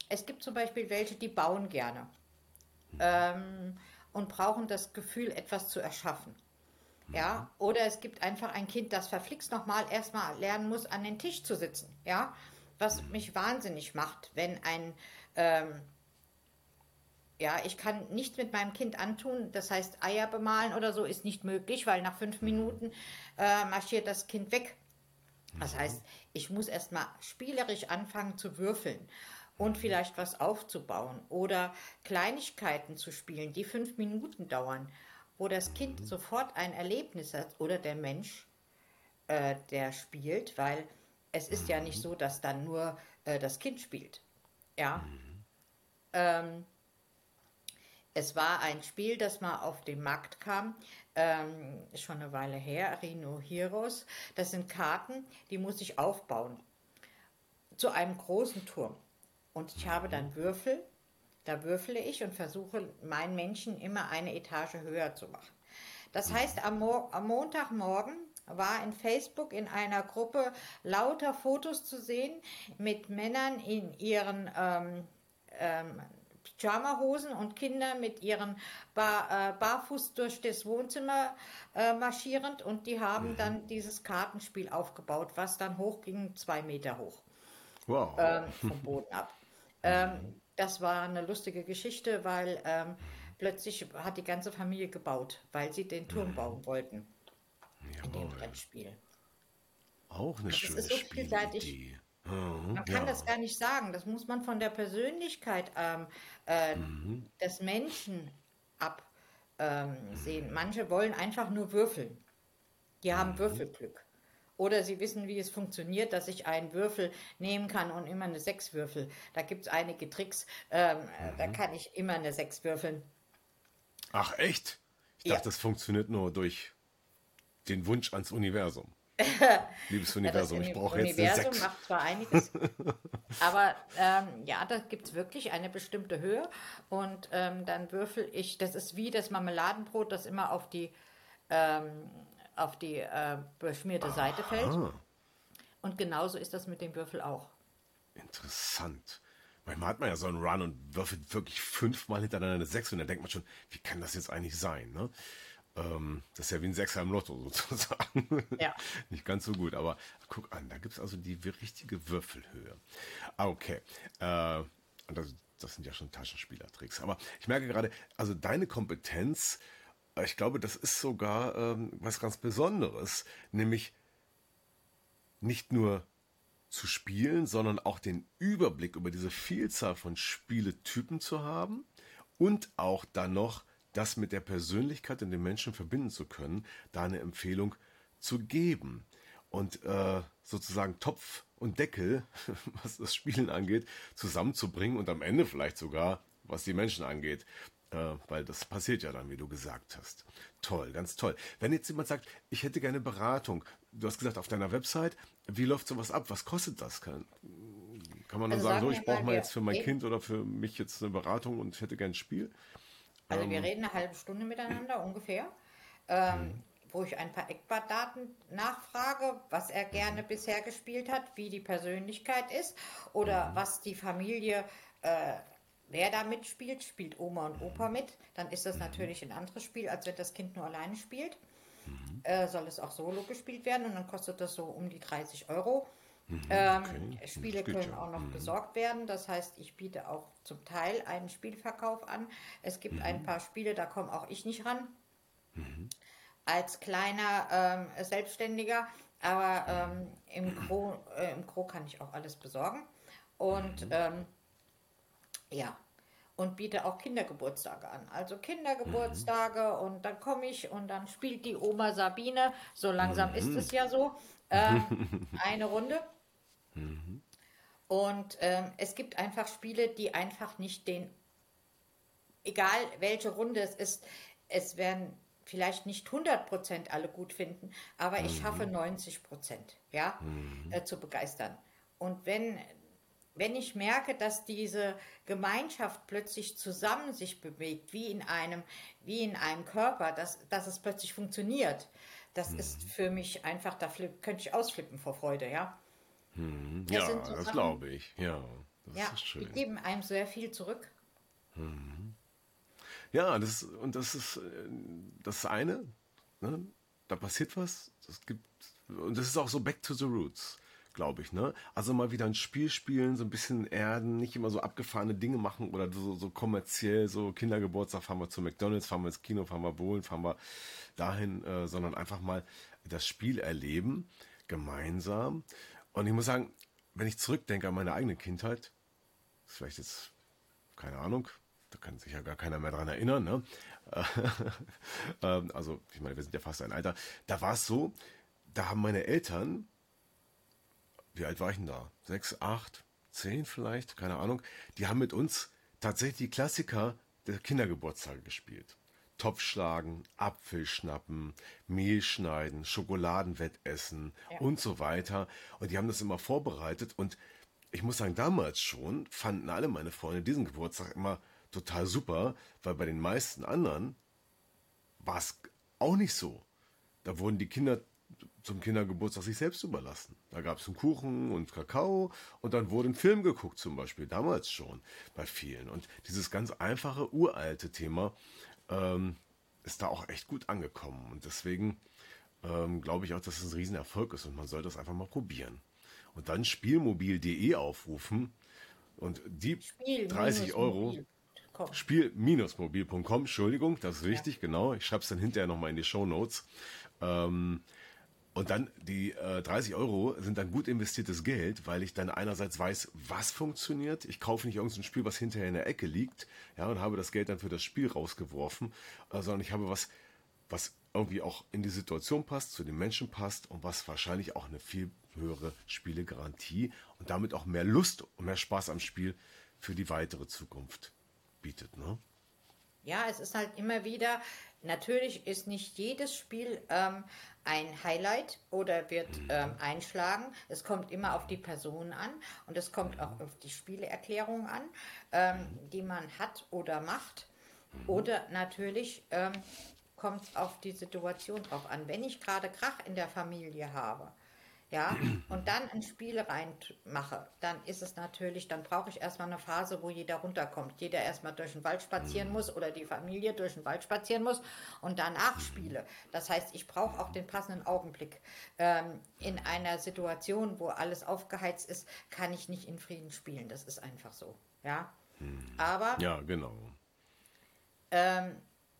Speaker 1: es gibt zum Beispiel welche, die bauen gerne ähm, und brauchen das Gefühl, etwas zu erschaffen. Ja, oder es gibt einfach ein Kind, das verflixt nochmal erstmal lernen muss, an den Tisch zu sitzen. Ja, was mich wahnsinnig macht, wenn ein ähm, ja, ich kann nichts mit meinem Kind antun. Das heißt, Eier bemalen oder so ist nicht möglich, weil nach fünf Minuten äh, marschiert das Kind weg. Das heißt, ich muss erstmal spielerisch anfangen zu würfeln und vielleicht was aufzubauen oder Kleinigkeiten zu spielen, die fünf Minuten dauern, wo das Kind sofort ein Erlebnis hat oder der Mensch, äh, der spielt, weil es ist ja nicht so, dass dann nur äh, das Kind spielt. Ja. Ähm, es war ein Spiel, das mal auf den Markt kam, ähm, schon eine Weile her, Rhino Heroes. Das sind Karten, die muss ich aufbauen zu einem großen Turm. Und ich habe dann Würfel, da würfele ich und versuche, meinen Menschen immer eine Etage höher zu machen. Das heißt, am, Mo am Montagmorgen war in Facebook in einer Gruppe lauter Fotos zu sehen mit Männern in ihren ähm, ähm, Pyjamahosen und Kinder mit ihren Bar, äh, Barfuß durch das Wohnzimmer äh, marschierend und die haben dann dieses Kartenspiel aufgebaut, was dann hochging, zwei Meter hoch
Speaker 2: Wow.
Speaker 1: ähm, vom Boden ab. Ähm, das war eine lustige Geschichte, weil ähm, plötzlich hat die ganze Familie gebaut, weil sie den Turm bauen wollten in dem
Speaker 2: Jawohl.
Speaker 1: Brettspiel.
Speaker 2: Auch eine
Speaker 1: Das
Speaker 2: schöne
Speaker 1: ist so.
Speaker 2: Spielidee. Mhm,
Speaker 1: Man kann
Speaker 2: ja.
Speaker 1: das gar nicht sagen. Das muss man von der Persönlichkeit ähm, äh,
Speaker 2: Mhm.
Speaker 1: des Menschen absehen. Ähm, sehen. Manche wollen einfach nur würfeln. Die haben mhm. Würfelglück. Oder sie wissen, wie es funktioniert, dass ich einen Würfel nehmen kann und immer eine 6 würfel. Da gibt es einige Tricks. Ähm, mhm. Da kann ich immer eine 6 würfeln.
Speaker 2: Ach echt? Ich dachte, ja. das funktioniert nur durch den Wunsch ans Universum. Liebes Universum, ja, ich brauche jetzt eine 6. Universum
Speaker 1: macht zwar einiges, aber ähm, ja, da gibt es wirklich eine bestimmte Höhe und ähm, dann würfel ich, das ist wie das Marmeladenbrot, das immer auf die ähm, auf die äh, beschmierte Aha. Seite fällt. Und genauso ist das mit dem Würfel auch.
Speaker 2: Interessant. Manchmal hat man ja so einen Run und würfelt wirklich fünfmal hintereinander eine Sechs und dann denkt man schon, wie kann das jetzt eigentlich sein? Ne? Ähm, das ist ja wie ein Sechser im Lotto sozusagen. Ja. Nicht ganz so gut, aber guck an, da gibt es also die richtige Würfelhöhe. Ah, okay. Äh, und das, das sind ja schon Taschenspielertricks. Aber ich merke gerade, also deine Kompetenz ich glaube, das ist sogar ähm, was ganz Besonderes, nämlich nicht nur zu spielen, sondern auch den Überblick über diese Vielzahl von Spieletypen zu haben und auch dann noch das mit der Persönlichkeit und den Menschen verbinden zu können, da eine Empfehlung zu geben. Und äh, sozusagen Topf und Deckel, was das Spielen angeht, zusammenzubringen und am Ende vielleicht sogar, was die Menschen angeht, weil das passiert ja dann, wie du gesagt hast. Toll, ganz toll. Wenn jetzt jemand sagt, ich hätte gerne Beratung, du hast gesagt, auf deiner Website, wie läuft sowas ab? Was kostet das? Kann, kann man dann also sagen, so, ich brauche mal jetzt für mein Kind oder für mich jetzt eine Beratung und ich hätte gerne ein Spiel?
Speaker 1: Also ähm, wir reden eine halbe Stunde miteinander ungefähr. Ähm, mhm. wo ich ein paar Eckdaten nachfrage, was er gerne mhm. bisher gespielt hat, wie die Persönlichkeit ist oder mhm. was die Familie äh, Wer da mitspielt, spielt Oma und Opa mit. Dann ist das mhm. natürlich ein anderes Spiel, als wenn das Kind nur alleine spielt. Mhm. Äh, soll es auch solo gespielt werden und dann kostet das so um die 30 Euro. Mhm, ähm, okay. Spiele können auch noch mhm. besorgt werden. Das heißt, ich biete auch zum Teil einen Spielverkauf an. Es gibt mhm. ein paar Spiele, da komme auch ich nicht ran. Mhm. Als kleiner ähm, Selbstständiger. Aber ähm, im, Gro, äh, im Gro kann ich auch alles besorgen. Und ähm, ja. Und biete auch Kindergeburtstage an. Also Kindergeburtstage mhm. und dann komme ich und dann spielt die Oma Sabine, so langsam mhm. ist es ja so, äh, eine Runde. Mhm. Und ähm, es gibt einfach Spiele, die einfach nicht den, egal welche Runde es ist, es werden vielleicht nicht 100% alle gut finden, aber ich schaffe 90% mhm. ja, mhm. äh, zu begeistern. Und wenn wenn ich merke, dass diese Gemeinschaft plötzlich zusammen sich bewegt, wie in einem, wie in einem Körper, dass, dass es plötzlich funktioniert, das mhm. ist für mich einfach, da flip, könnte ich ausflippen vor Freude, ja.
Speaker 2: Mhm. Das ja, das glaube ich, ja. Das
Speaker 1: ja, ist schön. Die geben einem sehr viel zurück.
Speaker 2: Mhm. Ja, das und das ist äh, das eine, ne? da passiert was, das gibt und das ist auch so back to the roots glaube ich, ne? Also mal wieder ein Spiel spielen, so ein bisschen erden, nicht immer so abgefahrene Dinge machen oder so, so kommerziell, so Kindergeburtstag fahren wir zu McDonalds, fahren wir ins Kino, fahren wir bowlen, fahren wir dahin, äh, sondern einfach mal das Spiel erleben, gemeinsam. Und ich muss sagen, wenn ich zurückdenke an meine eigene Kindheit, ist vielleicht jetzt, keine Ahnung, da kann sich ja gar keiner mehr dran erinnern, ne? Ähm, also, ich meine, wir sind ja fast ein Alter. Da war es so, da haben meine Eltern wie alt war ich denn da? Sechs, acht, zehn vielleicht, keine Ahnung. Die haben mit uns tatsächlich die Klassiker der Kindergeburtstage gespielt. Topf schlagen, Apfel schnappen, Mehl schneiden, Schokoladenwettessen ja. und so weiter. Und die haben das immer vorbereitet. Und ich muss sagen, damals schon fanden alle meine Freunde diesen Geburtstag immer total super, weil bei den meisten anderen war es auch nicht so. Da wurden die Kinder zum Kindergeburtstag sich selbst überlassen. Da gab es einen Kuchen und Kakao und dann wurde ein Film geguckt zum Beispiel, damals schon bei vielen. Und dieses ganz einfache, uralte Thema ähm, ist da auch echt gut angekommen. Und deswegen ähm, glaube ich auch, dass es ein Riesenerfolg ist und man soll das einfach mal probieren. Und dann spielmobil.de aufrufen und die Spiel 30 Euro. Spiel-mobil.com, Entschuldigung, das ist richtig, ja. genau. Ich schreibe es dann hinterher nochmal in die Show Notes. Ähm, und dann die äh, 30 Euro sind dann gut investiertes Geld, weil ich dann einerseits weiß, was funktioniert. Ich kaufe nicht irgendein Spiel, was hinterher in der Ecke liegt, ja, und habe das Geld dann für das Spiel rausgeworfen, äh, sondern ich habe was, was irgendwie auch in die Situation passt, zu den Menschen passt und was wahrscheinlich auch eine viel höhere Spielegarantie und damit auch mehr Lust und mehr Spaß am Spiel für die weitere Zukunft bietet. Ne?
Speaker 1: Ja, es ist halt immer wieder, natürlich ist nicht jedes Spiel ähm, ein Highlight oder wird mhm. ähm, einschlagen. Es kommt immer auf die Person an und es kommt auch auf die Spieleerklärung an, ähm, mhm. die man hat oder macht. Mhm. Oder natürlich ähm, kommt es auf die Situation drauf an. Wenn ich gerade Krach in der Familie habe, ja, und dann ein Spiel reinmache, dann ist es natürlich, dann brauche ich erstmal eine Phase, wo jeder runterkommt. Jeder erstmal durch den Wald spazieren muss oder die Familie durch den Wald spazieren muss und danach spiele. Das heißt, ich brauche auch den passenden Augenblick. Ähm, in einer Situation, wo alles aufgeheizt ist, kann ich nicht in Frieden spielen. Das ist einfach so. Ja. Aber.
Speaker 2: Ja, genau.
Speaker 1: Ähm,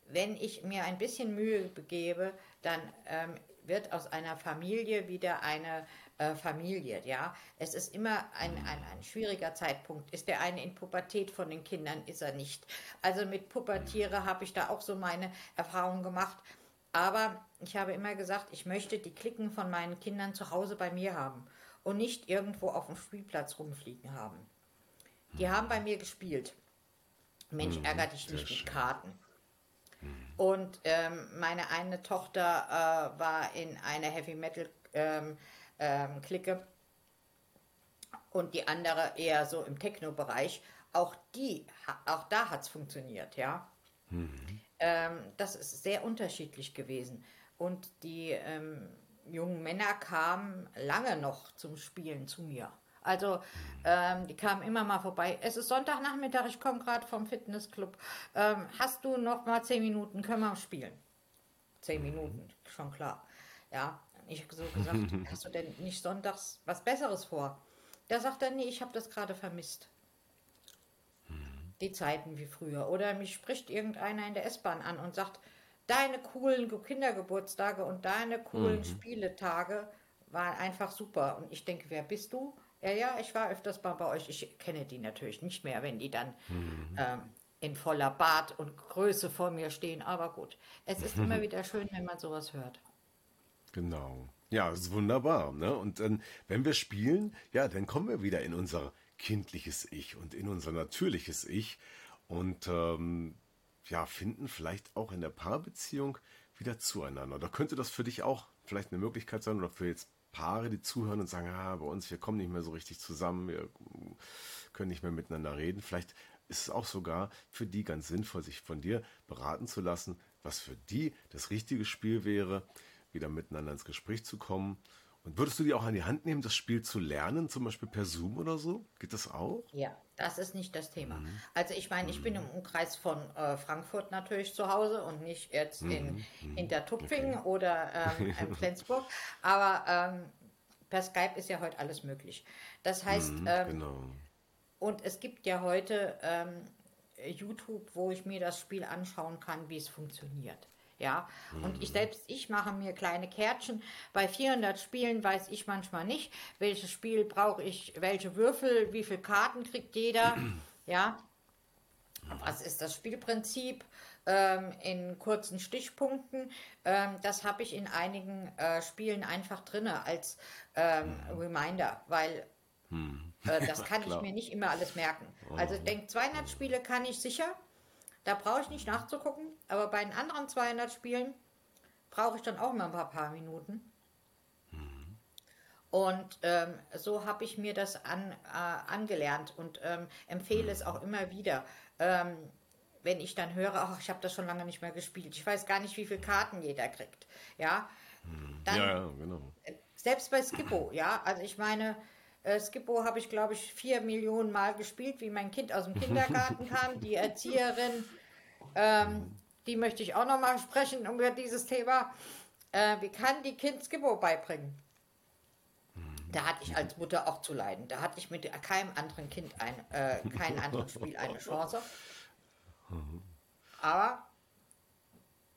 Speaker 1: wenn ich mir ein bisschen Mühe begebe, dann ähm, wird aus einer Familie wieder eine äh, Familie. Ja, es ist immer ein, ein, ein schwieriger Zeitpunkt. Ist der eine in Pubertät von den Kindern? Ist er nicht? Also mit Pubertiere habe ich da auch so meine Erfahrungen gemacht. Aber ich habe immer gesagt, ich möchte die Klicken von meinen Kindern zu Hause bei mir haben und nicht irgendwo auf dem Spielplatz rumfliegen haben. Die haben bei mir gespielt. Mensch, mhm, ärger dich nicht mit Karten. Und ähm, meine eine Tochter äh, war in einer Heavy Metal ähm, ähm, Clique und die andere eher so im Techno-Bereich. Auch die, auch da hat es funktioniert, ja. Mhm. das ist sehr unterschiedlich gewesen. Und die ähm, jungen Männer kamen lange noch zum Spielen zu mir. Also ähm, die kamen immer mal vorbei. Es ist Sonntagnachmittag, ich komme gerade vom Fitnessclub. Ähm, hast du noch mal zehn Minuten, können wir spielen? Zehn Minuten, schon klar. Ja, ich habe so gesagt, hast du denn nicht sonntags was Besseres vor? Da sagt er, nee, ich habe das gerade vermisst. Die Zeiten wie früher. Oder mich spricht irgendeiner in der S-Bahn an und sagt, deine coolen Kindergeburtstage und deine coolen mhm. Spieletage waren einfach super. Und ich denke, wer bist du? Ja, ja, ich war öfters mal bei euch. Ich kenne die natürlich nicht mehr, wenn die dann mhm. ähm, in voller Bart und Größe vor mir stehen. Aber gut, es ist immer wieder schön, wenn man sowas hört.
Speaker 2: Genau. Ja, ist wunderbar. Ne? Und dann, wenn wir spielen, ja, dann kommen wir wieder in unser kindliches Ich und in unser natürliches Ich und ähm, ja, finden vielleicht auch in der Paarbeziehung wieder zueinander. Da könnte das für dich auch vielleicht eine Möglichkeit sein oder für jetzt Paare, die zuhören und sagen, ah, bei uns, wir kommen nicht mehr so richtig zusammen, wir können nicht mehr miteinander reden. Vielleicht ist es auch sogar für die ganz sinnvoll, sich von dir beraten zu lassen, was für die das richtige Spiel wäre, wieder miteinander ins Gespräch zu kommen. Und würdest du die auch an die Hand nehmen, das Spiel zu lernen, zum Beispiel per Zoom oder so? Geht das auch?
Speaker 1: Ja, das ist nicht das Thema. Mhm. Also ich meine, ich mhm. bin im Umkreis von äh, Frankfurt natürlich zu Hause und nicht jetzt mhm. in mhm. Hintertupfingen okay. oder ähm, in Flensburg. Aber ähm, per Skype ist ja heute alles möglich. Das heißt, mhm, ähm, genau. und es gibt ja heute ähm, YouTube, wo ich mir das Spiel anschauen kann, wie es funktioniert. Ja, und ich mhm. selbst, ich mache mir kleine Kärtchen. Bei 400 Spielen weiß ich manchmal nicht, welches Spiel brauche ich, welche Würfel, wie viele Karten kriegt jeder. Ja, was ist das Spielprinzip ähm, in kurzen Stichpunkten? Ähm, das habe ich in einigen äh, Spielen einfach drin als ähm, mhm. Reminder, weil äh, das kann ich mir nicht immer alles merken. Also ich denke, 200 Spiele kann ich sicher. Da brauche ich nicht nachzugucken, aber bei den anderen 200 Spielen brauche ich dann auch mal ein paar, paar Minuten. Mhm. Und ähm, so habe ich mir das an, äh, angelernt und ähm, empfehle mhm. es auch immer wieder. Ähm, wenn ich dann höre, ach, ich habe das schon lange nicht mehr gespielt. Ich weiß gar nicht, wie viele Karten jeder kriegt. Ja,
Speaker 2: mhm. dann, ja, ja genau.
Speaker 1: Selbst bei Skippo, ja, also ich meine, äh, Skippo habe ich, glaube ich, vier Millionen Mal gespielt, wie mein Kind aus dem Kindergarten kam. Die Erzieherin, ähm, die möchte ich auch noch mal sprechen über dieses Thema. Äh, wie kann die Kind Skippo beibringen? Da hatte ich als Mutter auch zu leiden. Da hatte ich mit keinem anderen Kind ein, äh, kein anderes Spiel eine Chance. Aber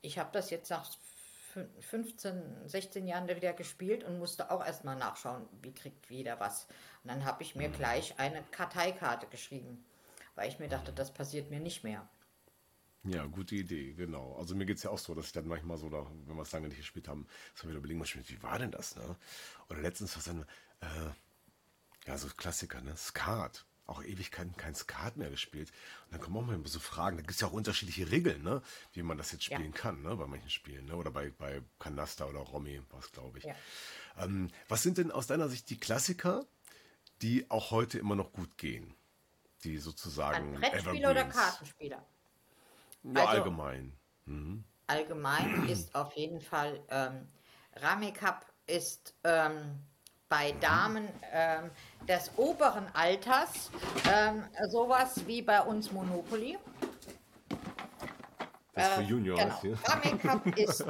Speaker 1: ich habe das jetzt nach 15, 16 Jahren wieder gespielt und musste auch erstmal nachschauen, wie kriegt jeder was. Und dann habe ich mir gleich eine Karteikarte geschrieben, weil ich mir dachte, das passiert mir nicht mehr.
Speaker 2: Ja, gute Idee, genau. Also mir geht es ja auch so, dass ich dann manchmal so, da, wenn wir es lange nicht gespielt haben, so wieder überlegen wie war denn das, ne? Oder letztens was dann, äh, ja, so Klassiker, ne? Skat. Auch Ewigkeiten kein Skat mehr gespielt. Und dann kommen auch mal so Fragen. Da gibt es ja auch unterschiedliche Regeln, ne? Wie man das jetzt spielen ja. kann, ne? Bei manchen Spielen, ne? Oder bei, bei Kanasta oder Romy, was glaube ich. Ja. Ähm, was sind denn aus deiner Sicht die Klassiker, die auch heute immer noch gut gehen? Die sozusagen.
Speaker 1: Brettspieler oder Kartenspieler?
Speaker 2: Ja, also, allgemein. Mhm.
Speaker 1: Allgemein ist auf jeden Fall ähm, Rame Cup ist ähm, bei mhm. Damen ähm, des oberen Alters ähm, sowas wie bei uns Monopoly.
Speaker 2: Das für ähm, Juniors. Genau.
Speaker 1: Cup ist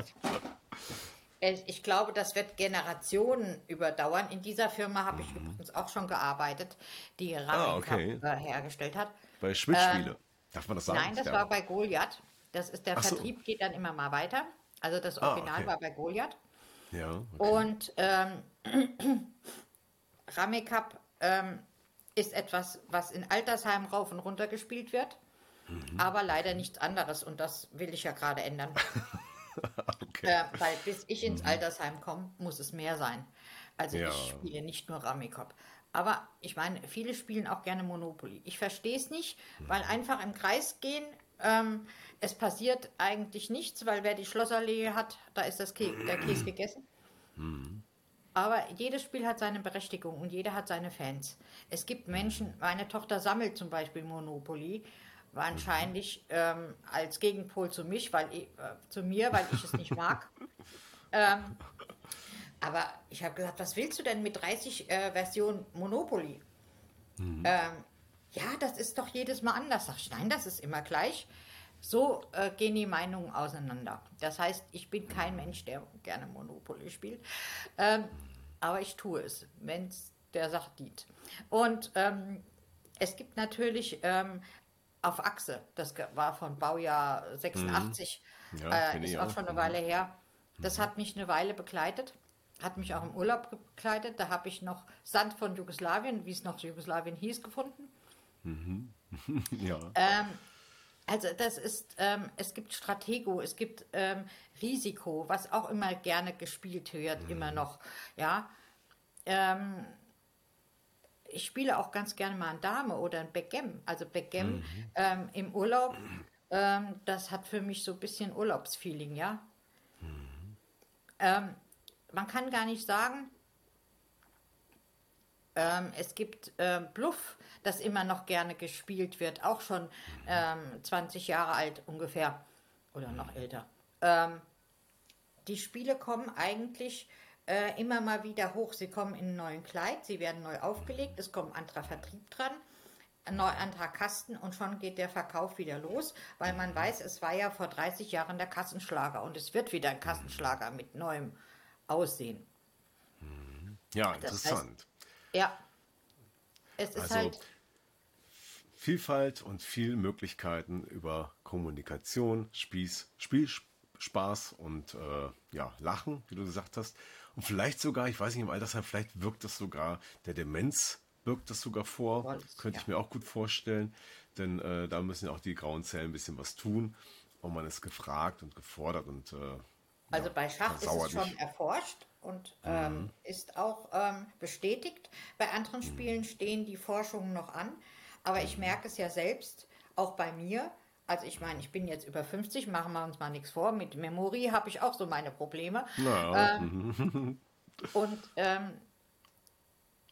Speaker 1: ich glaube, das wird Generationen überdauern. In dieser Firma habe ich mhm. übrigens auch schon gearbeitet, die Rame ah, okay. Äh, hergestellt hat.
Speaker 2: Bei Schmidt-Spiele. Ähm, Darf man das sagen?
Speaker 1: Nein, das ja. war bei Goliath. Das ist der Ach Vertrieb so. geht dann immer mal weiter. Also das ah, Original ah, okay. war bei Goliath.
Speaker 2: Ja. Okay.
Speaker 1: Und ähm, Rame Cup ähm, ist etwas, was in Altersheim rauf und runter gespielt wird, mhm. aber leider nichts anderes. Und das will ich ja gerade ändern. okay. äh, weil bis ich ins mhm. Altersheim komme, muss es mehr sein. Also ja. ich spiele nicht nur Rame Cup. Aber ich meine, viele spielen auch gerne Monopoly. Ich verstehe es nicht, weil mhm. einfach im Kreis gehen, ähm, es passiert eigentlich nichts, weil wer die Schlossallee hat, da ist das Kä der Käse gegessen. Aber jedes Spiel hat seine Berechtigung und jeder hat seine Fans. Es gibt Menschen, meine Tochter sammelt zum Beispiel Monopoly, wahrscheinlich ähm, als Gegenpol zu mich, weil ich, äh, zu mir, weil ich es nicht mag. ähm, aber ich habe gesagt, was willst du denn mit 30 äh, Versionen Monopoly? Mhm. Ähm, ja, das ist doch jedes Mal anders. Sag ich, nein, das ist immer gleich. So äh, gehen die Meinungen auseinander. Das heißt, ich bin kein Mensch, der gerne Monopoly spielt. Ähm, aber ich tue es, wenn es der Sache dient. Und ähm, es gibt natürlich ähm, auf Achse, das war von Baujahr 86, mhm. ja, äh, ist auch, schon eine Weile her. Das mhm. hat mich eine Weile begleitet hat mich auch im Urlaub begleitet. Da habe ich noch Sand von Jugoslawien, wie es noch Jugoslawien hieß, gefunden.
Speaker 2: Mhm. ja.
Speaker 1: Ähm, also das ist, ähm, es gibt Stratego, es gibt ähm, Risiko, was auch immer gerne gespielt wird, mhm. immer noch. Ja. Ähm, ich spiele auch ganz gerne mal ein Dame oder ein Backgammon. Also Backgammon mhm. Ähm, im Urlaub, ähm, das hat für mich so ein bisschen Urlaubsfeeling, ja. Mhm. Ähm, man kann gar nicht sagen, ähm, es gibt äh, Bluff, das immer noch gerne gespielt wird, auch schon ähm, 20 Jahre alt ungefähr oder noch älter. Ähm, die Spiele kommen eigentlich äh, immer mal wieder hoch. Sie kommen in einen neuen Kleid, sie werden neu aufgelegt, es kommt ein anderer Vertrieb dran, ein neuer anderer Kasten und schon geht der Verkauf wieder los, weil man weiß, es war ja vor 30 Jahren der Kassenschlager und es wird wieder ein Kassenschlager mit neuem aussehen.
Speaker 2: Ja, interessant.
Speaker 1: heißt, ja, es ist also, halt.
Speaker 2: Vielfalt und viel Möglichkeiten über Kommunikation, Spieß, Spiel, Spaß und äh, ja, Lachen, wie du gesagt hast. Und vielleicht sogar, ich weiß nicht, im Altersheim, vielleicht wirkt das sogar, der Demenz wirkt das sogar vor. Voll, Könnte ja. ich mir auch gut vorstellen. Denn äh, da müssen ja auch die grauen Zellen ein bisschen was tun. Und man ist gefragt und gefordert und äh,
Speaker 1: also ja, bei Schach ist es schon nicht. erforscht und mhm. ähm, ist auch ähm, bestätigt. Bei anderen mhm. Spielen stehen die Forschungen noch an. Aber ich mhm. merke es ja selbst, auch bei mir. Also ich meine, ich bin jetzt über 50, machen wir uns mal nichts vor. Mit Memory habe ich auch so meine Probleme.
Speaker 2: Ja. Ähm,
Speaker 1: und ähm,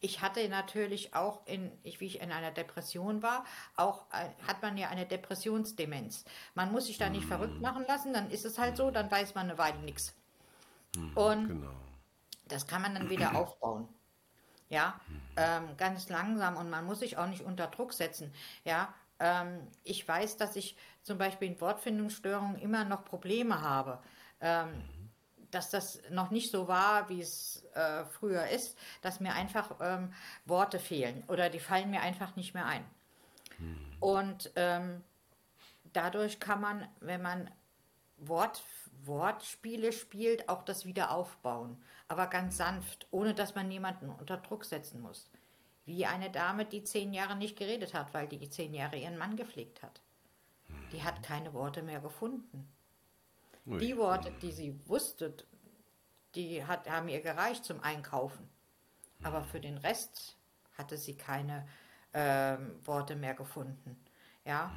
Speaker 1: ich hatte natürlich auch, in, ich, wie ich in einer Depression war, auch äh, hat man ja eine Depressionsdemenz. Man muss sich da nicht verrückt machen lassen, dann ist es halt so, dann weiß man eine Weile nichts. Und genau. Das kann man dann wieder aufbauen. Ja, ähm, ganz langsam und man muss sich auch nicht unter Druck setzen. Ja, ähm, ich weiß, dass ich zum Beispiel in Wortfindungsstörungen immer noch Probleme habe. Ähm, dass das noch nicht so war, wie es äh, früher ist, dass mir einfach ähm, Worte fehlen oder die fallen mir einfach nicht mehr ein. Hm. Und ähm, dadurch kann man, wenn man Wort, Wortspiele spielt, auch das wieder aufbauen. Aber ganz sanft, ohne dass man jemanden unter Druck setzen muss. Wie eine Dame, die zehn Jahre nicht geredet hat, weil die zehn Jahre ihren Mann gepflegt hat. Die hat keine Worte mehr gefunden.
Speaker 2: Ui.
Speaker 1: Die Worte, die sie wusste, die hat, haben ihr gereicht zum Einkaufen. Aber für den Rest hatte sie keine ähm, Worte mehr gefunden. Ja.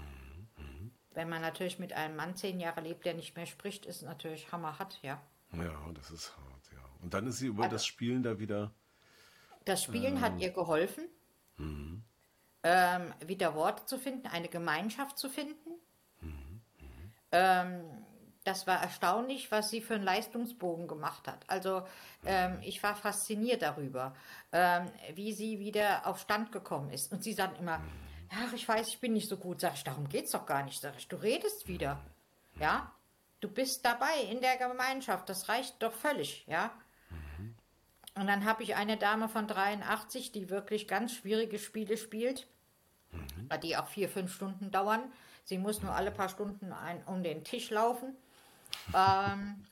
Speaker 1: Wenn man natürlich mit einem Mann zehn Jahre lebt, der nicht mehr spricht, ist natürlich hammerhart, ja.
Speaker 2: Ja, das ist hart, ja. Und dann ist sie über das Spielen da wieder.
Speaker 1: Das Spielen hat ihr geholfen, ähm, wieder Worte zu finden, eine Gemeinschaft zu finden. Ähm, das war erstaunlich, was sie für einen Leistungsbogen gemacht hat. Also ähm, ich war fasziniert darüber, ähm, wie sie wieder auf Stand gekommen ist. Und sie sagt immer, ach, ich weiß, ich bin nicht so gut. Sag ich, darum geht's doch gar nicht. Sag ich, du redest wieder. Ja, du bist dabei in der Gemeinschaft. Das reicht doch völlig, ja. Und dann habe ich eine Dame von 83, die wirklich ganz schwierige Spiele spielt, die auch vier, fünf Stunden dauern. Sie muss nur alle paar Stunden ein, um den Tisch laufen. ähm,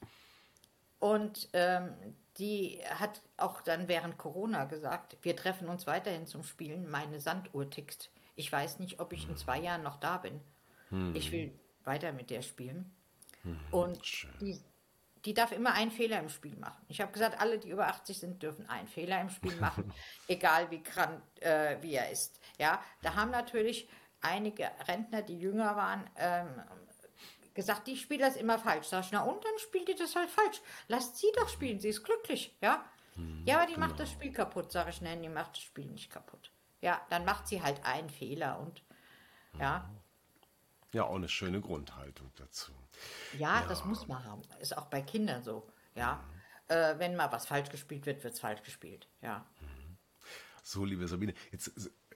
Speaker 1: und ähm, die hat auch dann während Corona gesagt, wir treffen uns weiterhin zum Spielen. Meine Sanduhr tickt. Ich weiß nicht, ob ich in zwei Jahren noch da bin. Ich will weiter mit der spielen. Und die, die darf immer einen Fehler im Spiel machen. Ich habe gesagt, alle, die über 80 sind, dürfen einen Fehler im Spiel machen, egal wie krank äh, wie er ist. Ja, da haben natürlich einige Rentner, die jünger waren, ähm, gesagt, die spielt das immer falsch. Sag ich, na und dann spielt die das halt falsch. Lasst sie doch spielen, sie ist glücklich, ja. ja, aber die macht das Spiel kaputt, sage ich, nein, die macht das Spiel nicht kaputt. Ja, dann macht sie halt einen Fehler und ja,
Speaker 2: Ja, auch eine schöne Grundhaltung dazu.
Speaker 1: ja, das muss man haben. Ist auch bei Kindern so, ja. Äh, wenn mal was falsch gespielt wird, wird es falsch gespielt, ja.
Speaker 2: So, liebe Sabine, jetzt,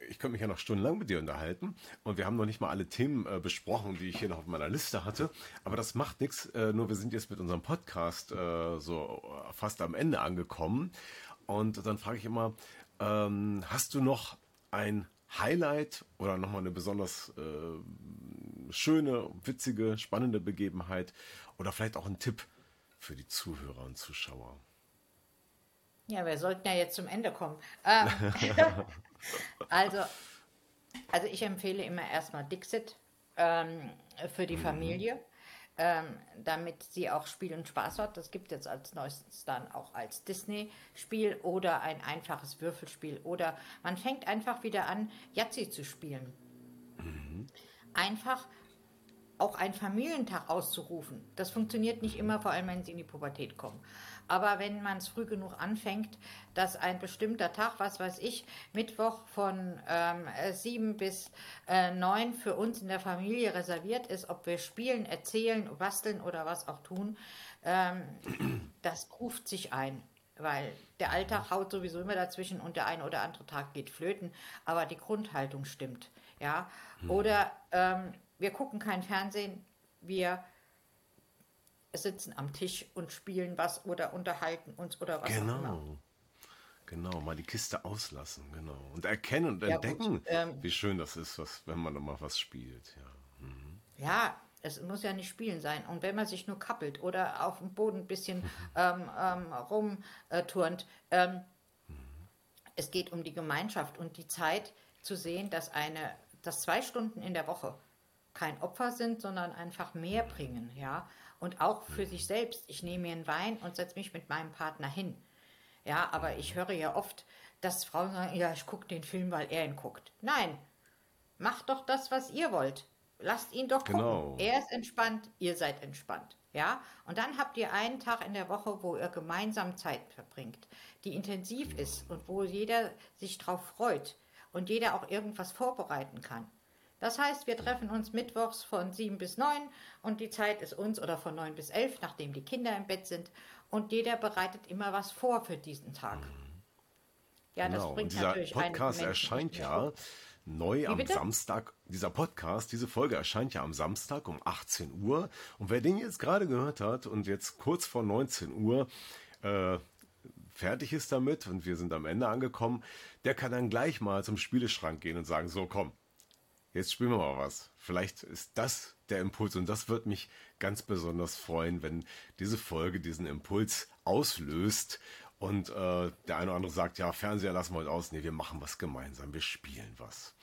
Speaker 2: ich könnte mich ja noch stundenlang mit dir unterhalten und wir haben noch nicht mal alle Themen äh, besprochen, die ich hier noch auf meiner Liste hatte. Aber das macht nichts, äh, nur wir sind jetzt mit unserem Podcast äh, so äh, fast am Ende angekommen. Und dann frage ich immer, ähm, hast du noch ein Highlight oder nochmal eine besonders äh, schöne, witzige, spannende Begebenheit oder vielleicht auch einen Tipp für die Zuhörer und Zuschauer?
Speaker 1: Ja, wir sollten ja jetzt zum Ende kommen. Ähm, also, also ich empfehle immer erstmal Dixit ähm, für die Familie, ähm, damit sie auch Spiel und Spaß hat. Das gibt jetzt als neuestes dann auch als Disney-Spiel oder ein einfaches Würfelspiel. Oder man fängt einfach wieder an, Yahtzee zu spielen. Einfach auch einen Familientag auszurufen. Das funktioniert nicht immer, vor allem wenn sie in die Pubertät kommen. Aber wenn man es früh genug anfängt, dass ein bestimmter Tag, was weiß ich, Mittwoch von ähm, äh, 7 bis äh, 9 für uns in der Familie reserviert ist, ob wir spielen, erzählen, basteln oder was auch tun, ähm, das ruft sich ein. Weil der Alltag haut sowieso immer dazwischen und der eine oder andere Tag geht flöten, aber die Grundhaltung stimmt. Ja? Oder ähm, wir gucken kein Fernsehen, wir sitzen am Tisch und spielen was oder unterhalten uns oder was auch immer.
Speaker 2: Genau. Genau, mal die Kiste auslassen, genau. Und erkennen und
Speaker 1: Ja,
Speaker 2: entdecken,
Speaker 1: ähm,
Speaker 2: wie schön das ist, was, wenn man mal was spielt. Ja.
Speaker 1: Ja, es muss ja nicht spielen sein. Und wenn man sich nur kappelt oder auf dem Boden ein bisschen ähm, ähm, rumturnt, ähm, es geht um die Gemeinschaft und die Zeit zu sehen, dass eine, dass zwei Stunden in der Woche kein Opfer sind, sondern einfach mehr bringen, ja. Und auch für sich selbst. Ich nehme mir einen Wein und setze mich mit meinem Partner hin. Ja, aber ich höre ja oft, dass Frauen sagen, ja, ich gucke den Film, weil er ihn guckt. Nein, macht doch das, was ihr wollt. Lasst ihn doch
Speaker 2: Genau.
Speaker 1: gucken. Er ist entspannt, ihr seid entspannt. Ja, und dann habt ihr einen Tag in der Woche, wo ihr gemeinsam Zeit verbringt, die intensiv ist und wo jeder sich drauf freut und jeder auch irgendwas vorbereiten kann. Das heißt, wir treffen uns mittwochs von 7 bis 9 und die Zeit ist uns oder von 9 bis 11, nachdem die Kinder im Bett sind und jeder bereitet immer was vor für diesen Tag. Ja, das
Speaker 2: Genau. Und
Speaker 1: bringt
Speaker 2: dieser
Speaker 1: natürlich einen
Speaker 2: Podcast erscheint ja neu am
Speaker 1: bitte?
Speaker 2: Samstag. Dieser Podcast, diese Folge erscheint ja am Samstag um 18 Uhr. Und wer den jetzt gerade gehört hat und jetzt kurz vor 19 Uhr äh, fertig ist damit und wir sind am Ende angekommen, der kann dann gleich mal zum Spieleschrank gehen und sagen, so komm, jetzt spielen wir mal was. Vielleicht ist das der Impuls und das wird mich ganz besonders freuen, wenn diese Folge diesen Impuls auslöst und äh, der eine oder andere sagt, ja, Fernseher lassen wir heute aus. Nee, wir machen was gemeinsam, wir spielen was.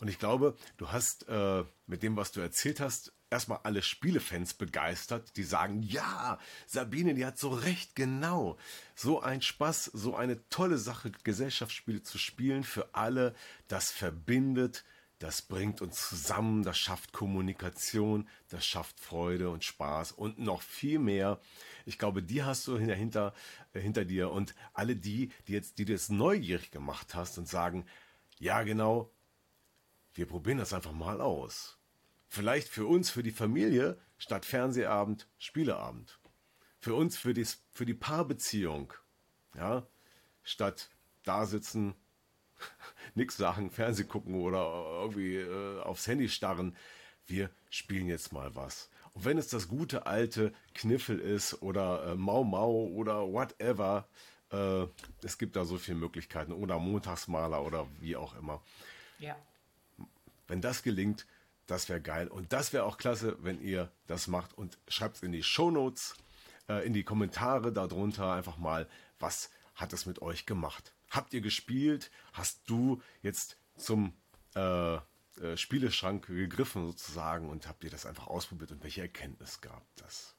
Speaker 2: Und ich glaube, du hast äh, mit dem, was du erzählt hast, erstmal alle Spielefans begeistert, die sagen, ja, Sabine, die hat so recht, genau. So ein Spaß, so eine tolle Sache, Gesellschaftsspiele zu spielen für alle, das verbindet, das bringt uns zusammen, das schafft Kommunikation, das schafft Freude und Spaß und noch viel mehr. Ich glaube, die hast du hinter, äh, hinter dir und alle die, die jetzt, die du jetzt neugierig gemacht hast und sagen, ja genau, wir probieren das einfach mal aus. Vielleicht für uns, für die Familie, statt Fernsehabend, Spieleabend. Für uns, für die, für die Paarbeziehung. Ja, statt da sitzen, nichts sagen, Fernseh gucken oder irgendwie äh, aufs Handy starren. Wir spielen jetzt mal was. Und wenn es das gute alte Kniffel ist oder äh, Mau Mau oder whatever, äh, es gibt da so viele Möglichkeiten oder Montagsmaler oder wie auch immer.
Speaker 1: Ja.
Speaker 2: Wenn das gelingt, das wäre geil. Und das wäre auch klasse, wenn ihr das macht. Und schreibt es in die Shownotes, äh, in die Kommentare darunter einfach mal, was hat es mit euch gemacht? Habt ihr gespielt? Hast du jetzt zum äh, äh, Spieleschrank gegriffen sozusagen und habt ihr das einfach ausprobiert und welche Erkenntnis gab das?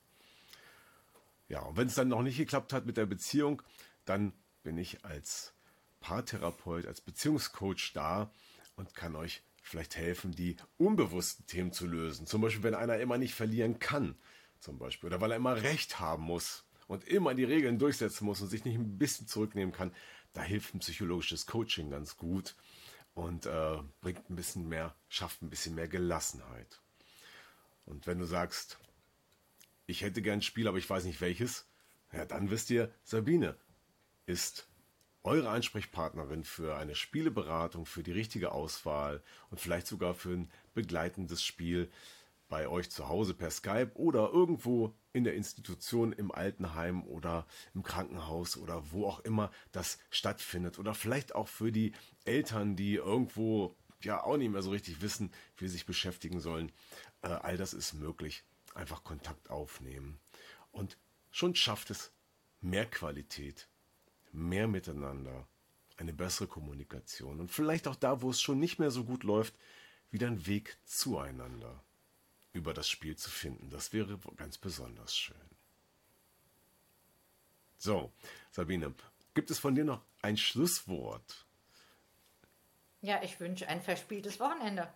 Speaker 2: Ja, und wenn es dann noch nicht geklappt hat mit der Beziehung, dann bin ich als Paartherapeut, als Beziehungscoach da und kann euch vielleicht helfen, die unbewussten Themen zu lösen. Zum Beispiel, wenn einer immer nicht verlieren kann, zum Beispiel, oder weil er immer Recht haben muss und immer die Regeln durchsetzen muss und sich nicht ein bisschen zurücknehmen kann, da hilft ein psychologisches Coaching ganz gut und äh, bringt ein bisschen mehr, schafft ein bisschen mehr Gelassenheit. Und wenn du sagst, ich hätte gern ein Spiel, aber ich weiß nicht welches, ja, dann wisst ihr, Sabine ist eure Ansprechpartnerin für eine Spieleberatung, für die richtige Auswahl und vielleicht sogar für ein begleitendes Spiel bei euch zu Hause per Skype oder irgendwo in der Institution, im Altenheim oder im Krankenhaus oder wo auch immer das stattfindet. Oder vielleicht auch für die Eltern, die irgendwo ja auch nicht mehr so richtig wissen, wie sie sich beschäftigen sollen. Äh, all das ist möglich. Einfach Kontakt aufnehmen. Und schon schafft es mehr Qualität mehr Miteinander, eine bessere Kommunikation und vielleicht auch da, wo es schon nicht mehr so gut läuft, wieder einen Weg zueinander über das Spiel zu finden. Das wäre ganz besonders schön. So, Sabine, gibt es von dir noch ein Schlusswort?
Speaker 1: Ja, ich wünsche ein verspieltes Wochenende.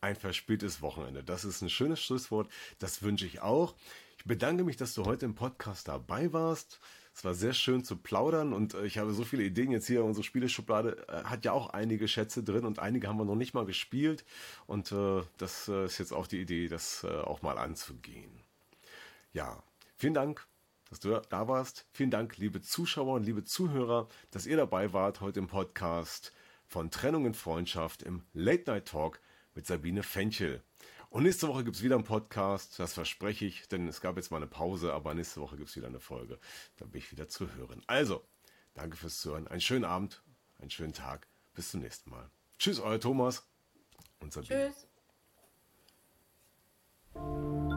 Speaker 2: Ein verspieltes Wochenende. Das ist ein schönes Schlusswort. Das wünsche ich auch. Ich bedanke mich, dass du heute im Podcast dabei warst. Es war sehr schön zu plaudern und äh, ich habe so viele Ideen jetzt hier. Unsere Spieleschublade äh, hat ja auch einige Schätze drin und einige haben wir noch nicht mal gespielt. Und äh, das äh, ist jetzt auch die Idee, das äh, auch mal anzugehen. Ja, vielen Dank, dass du da warst. Vielen Dank, liebe Zuschauer und liebe Zuhörer, dass ihr dabei wart heute im Podcast von Trennung in Freundschaft im Late Night Talk mit Sabine Fenchel. Und nächste Woche gibt es wieder einen Podcast, das verspreche ich, denn es gab jetzt mal eine Pause, aber nächste Woche gibt es wieder eine Folge. Da bin ich wieder zu hören. Also, danke fürs Zuhören. Einen schönen Abend, einen schönen Tag. Bis zum nächsten Mal. Tschüss, euer Thomas und Sabine. Tschüss.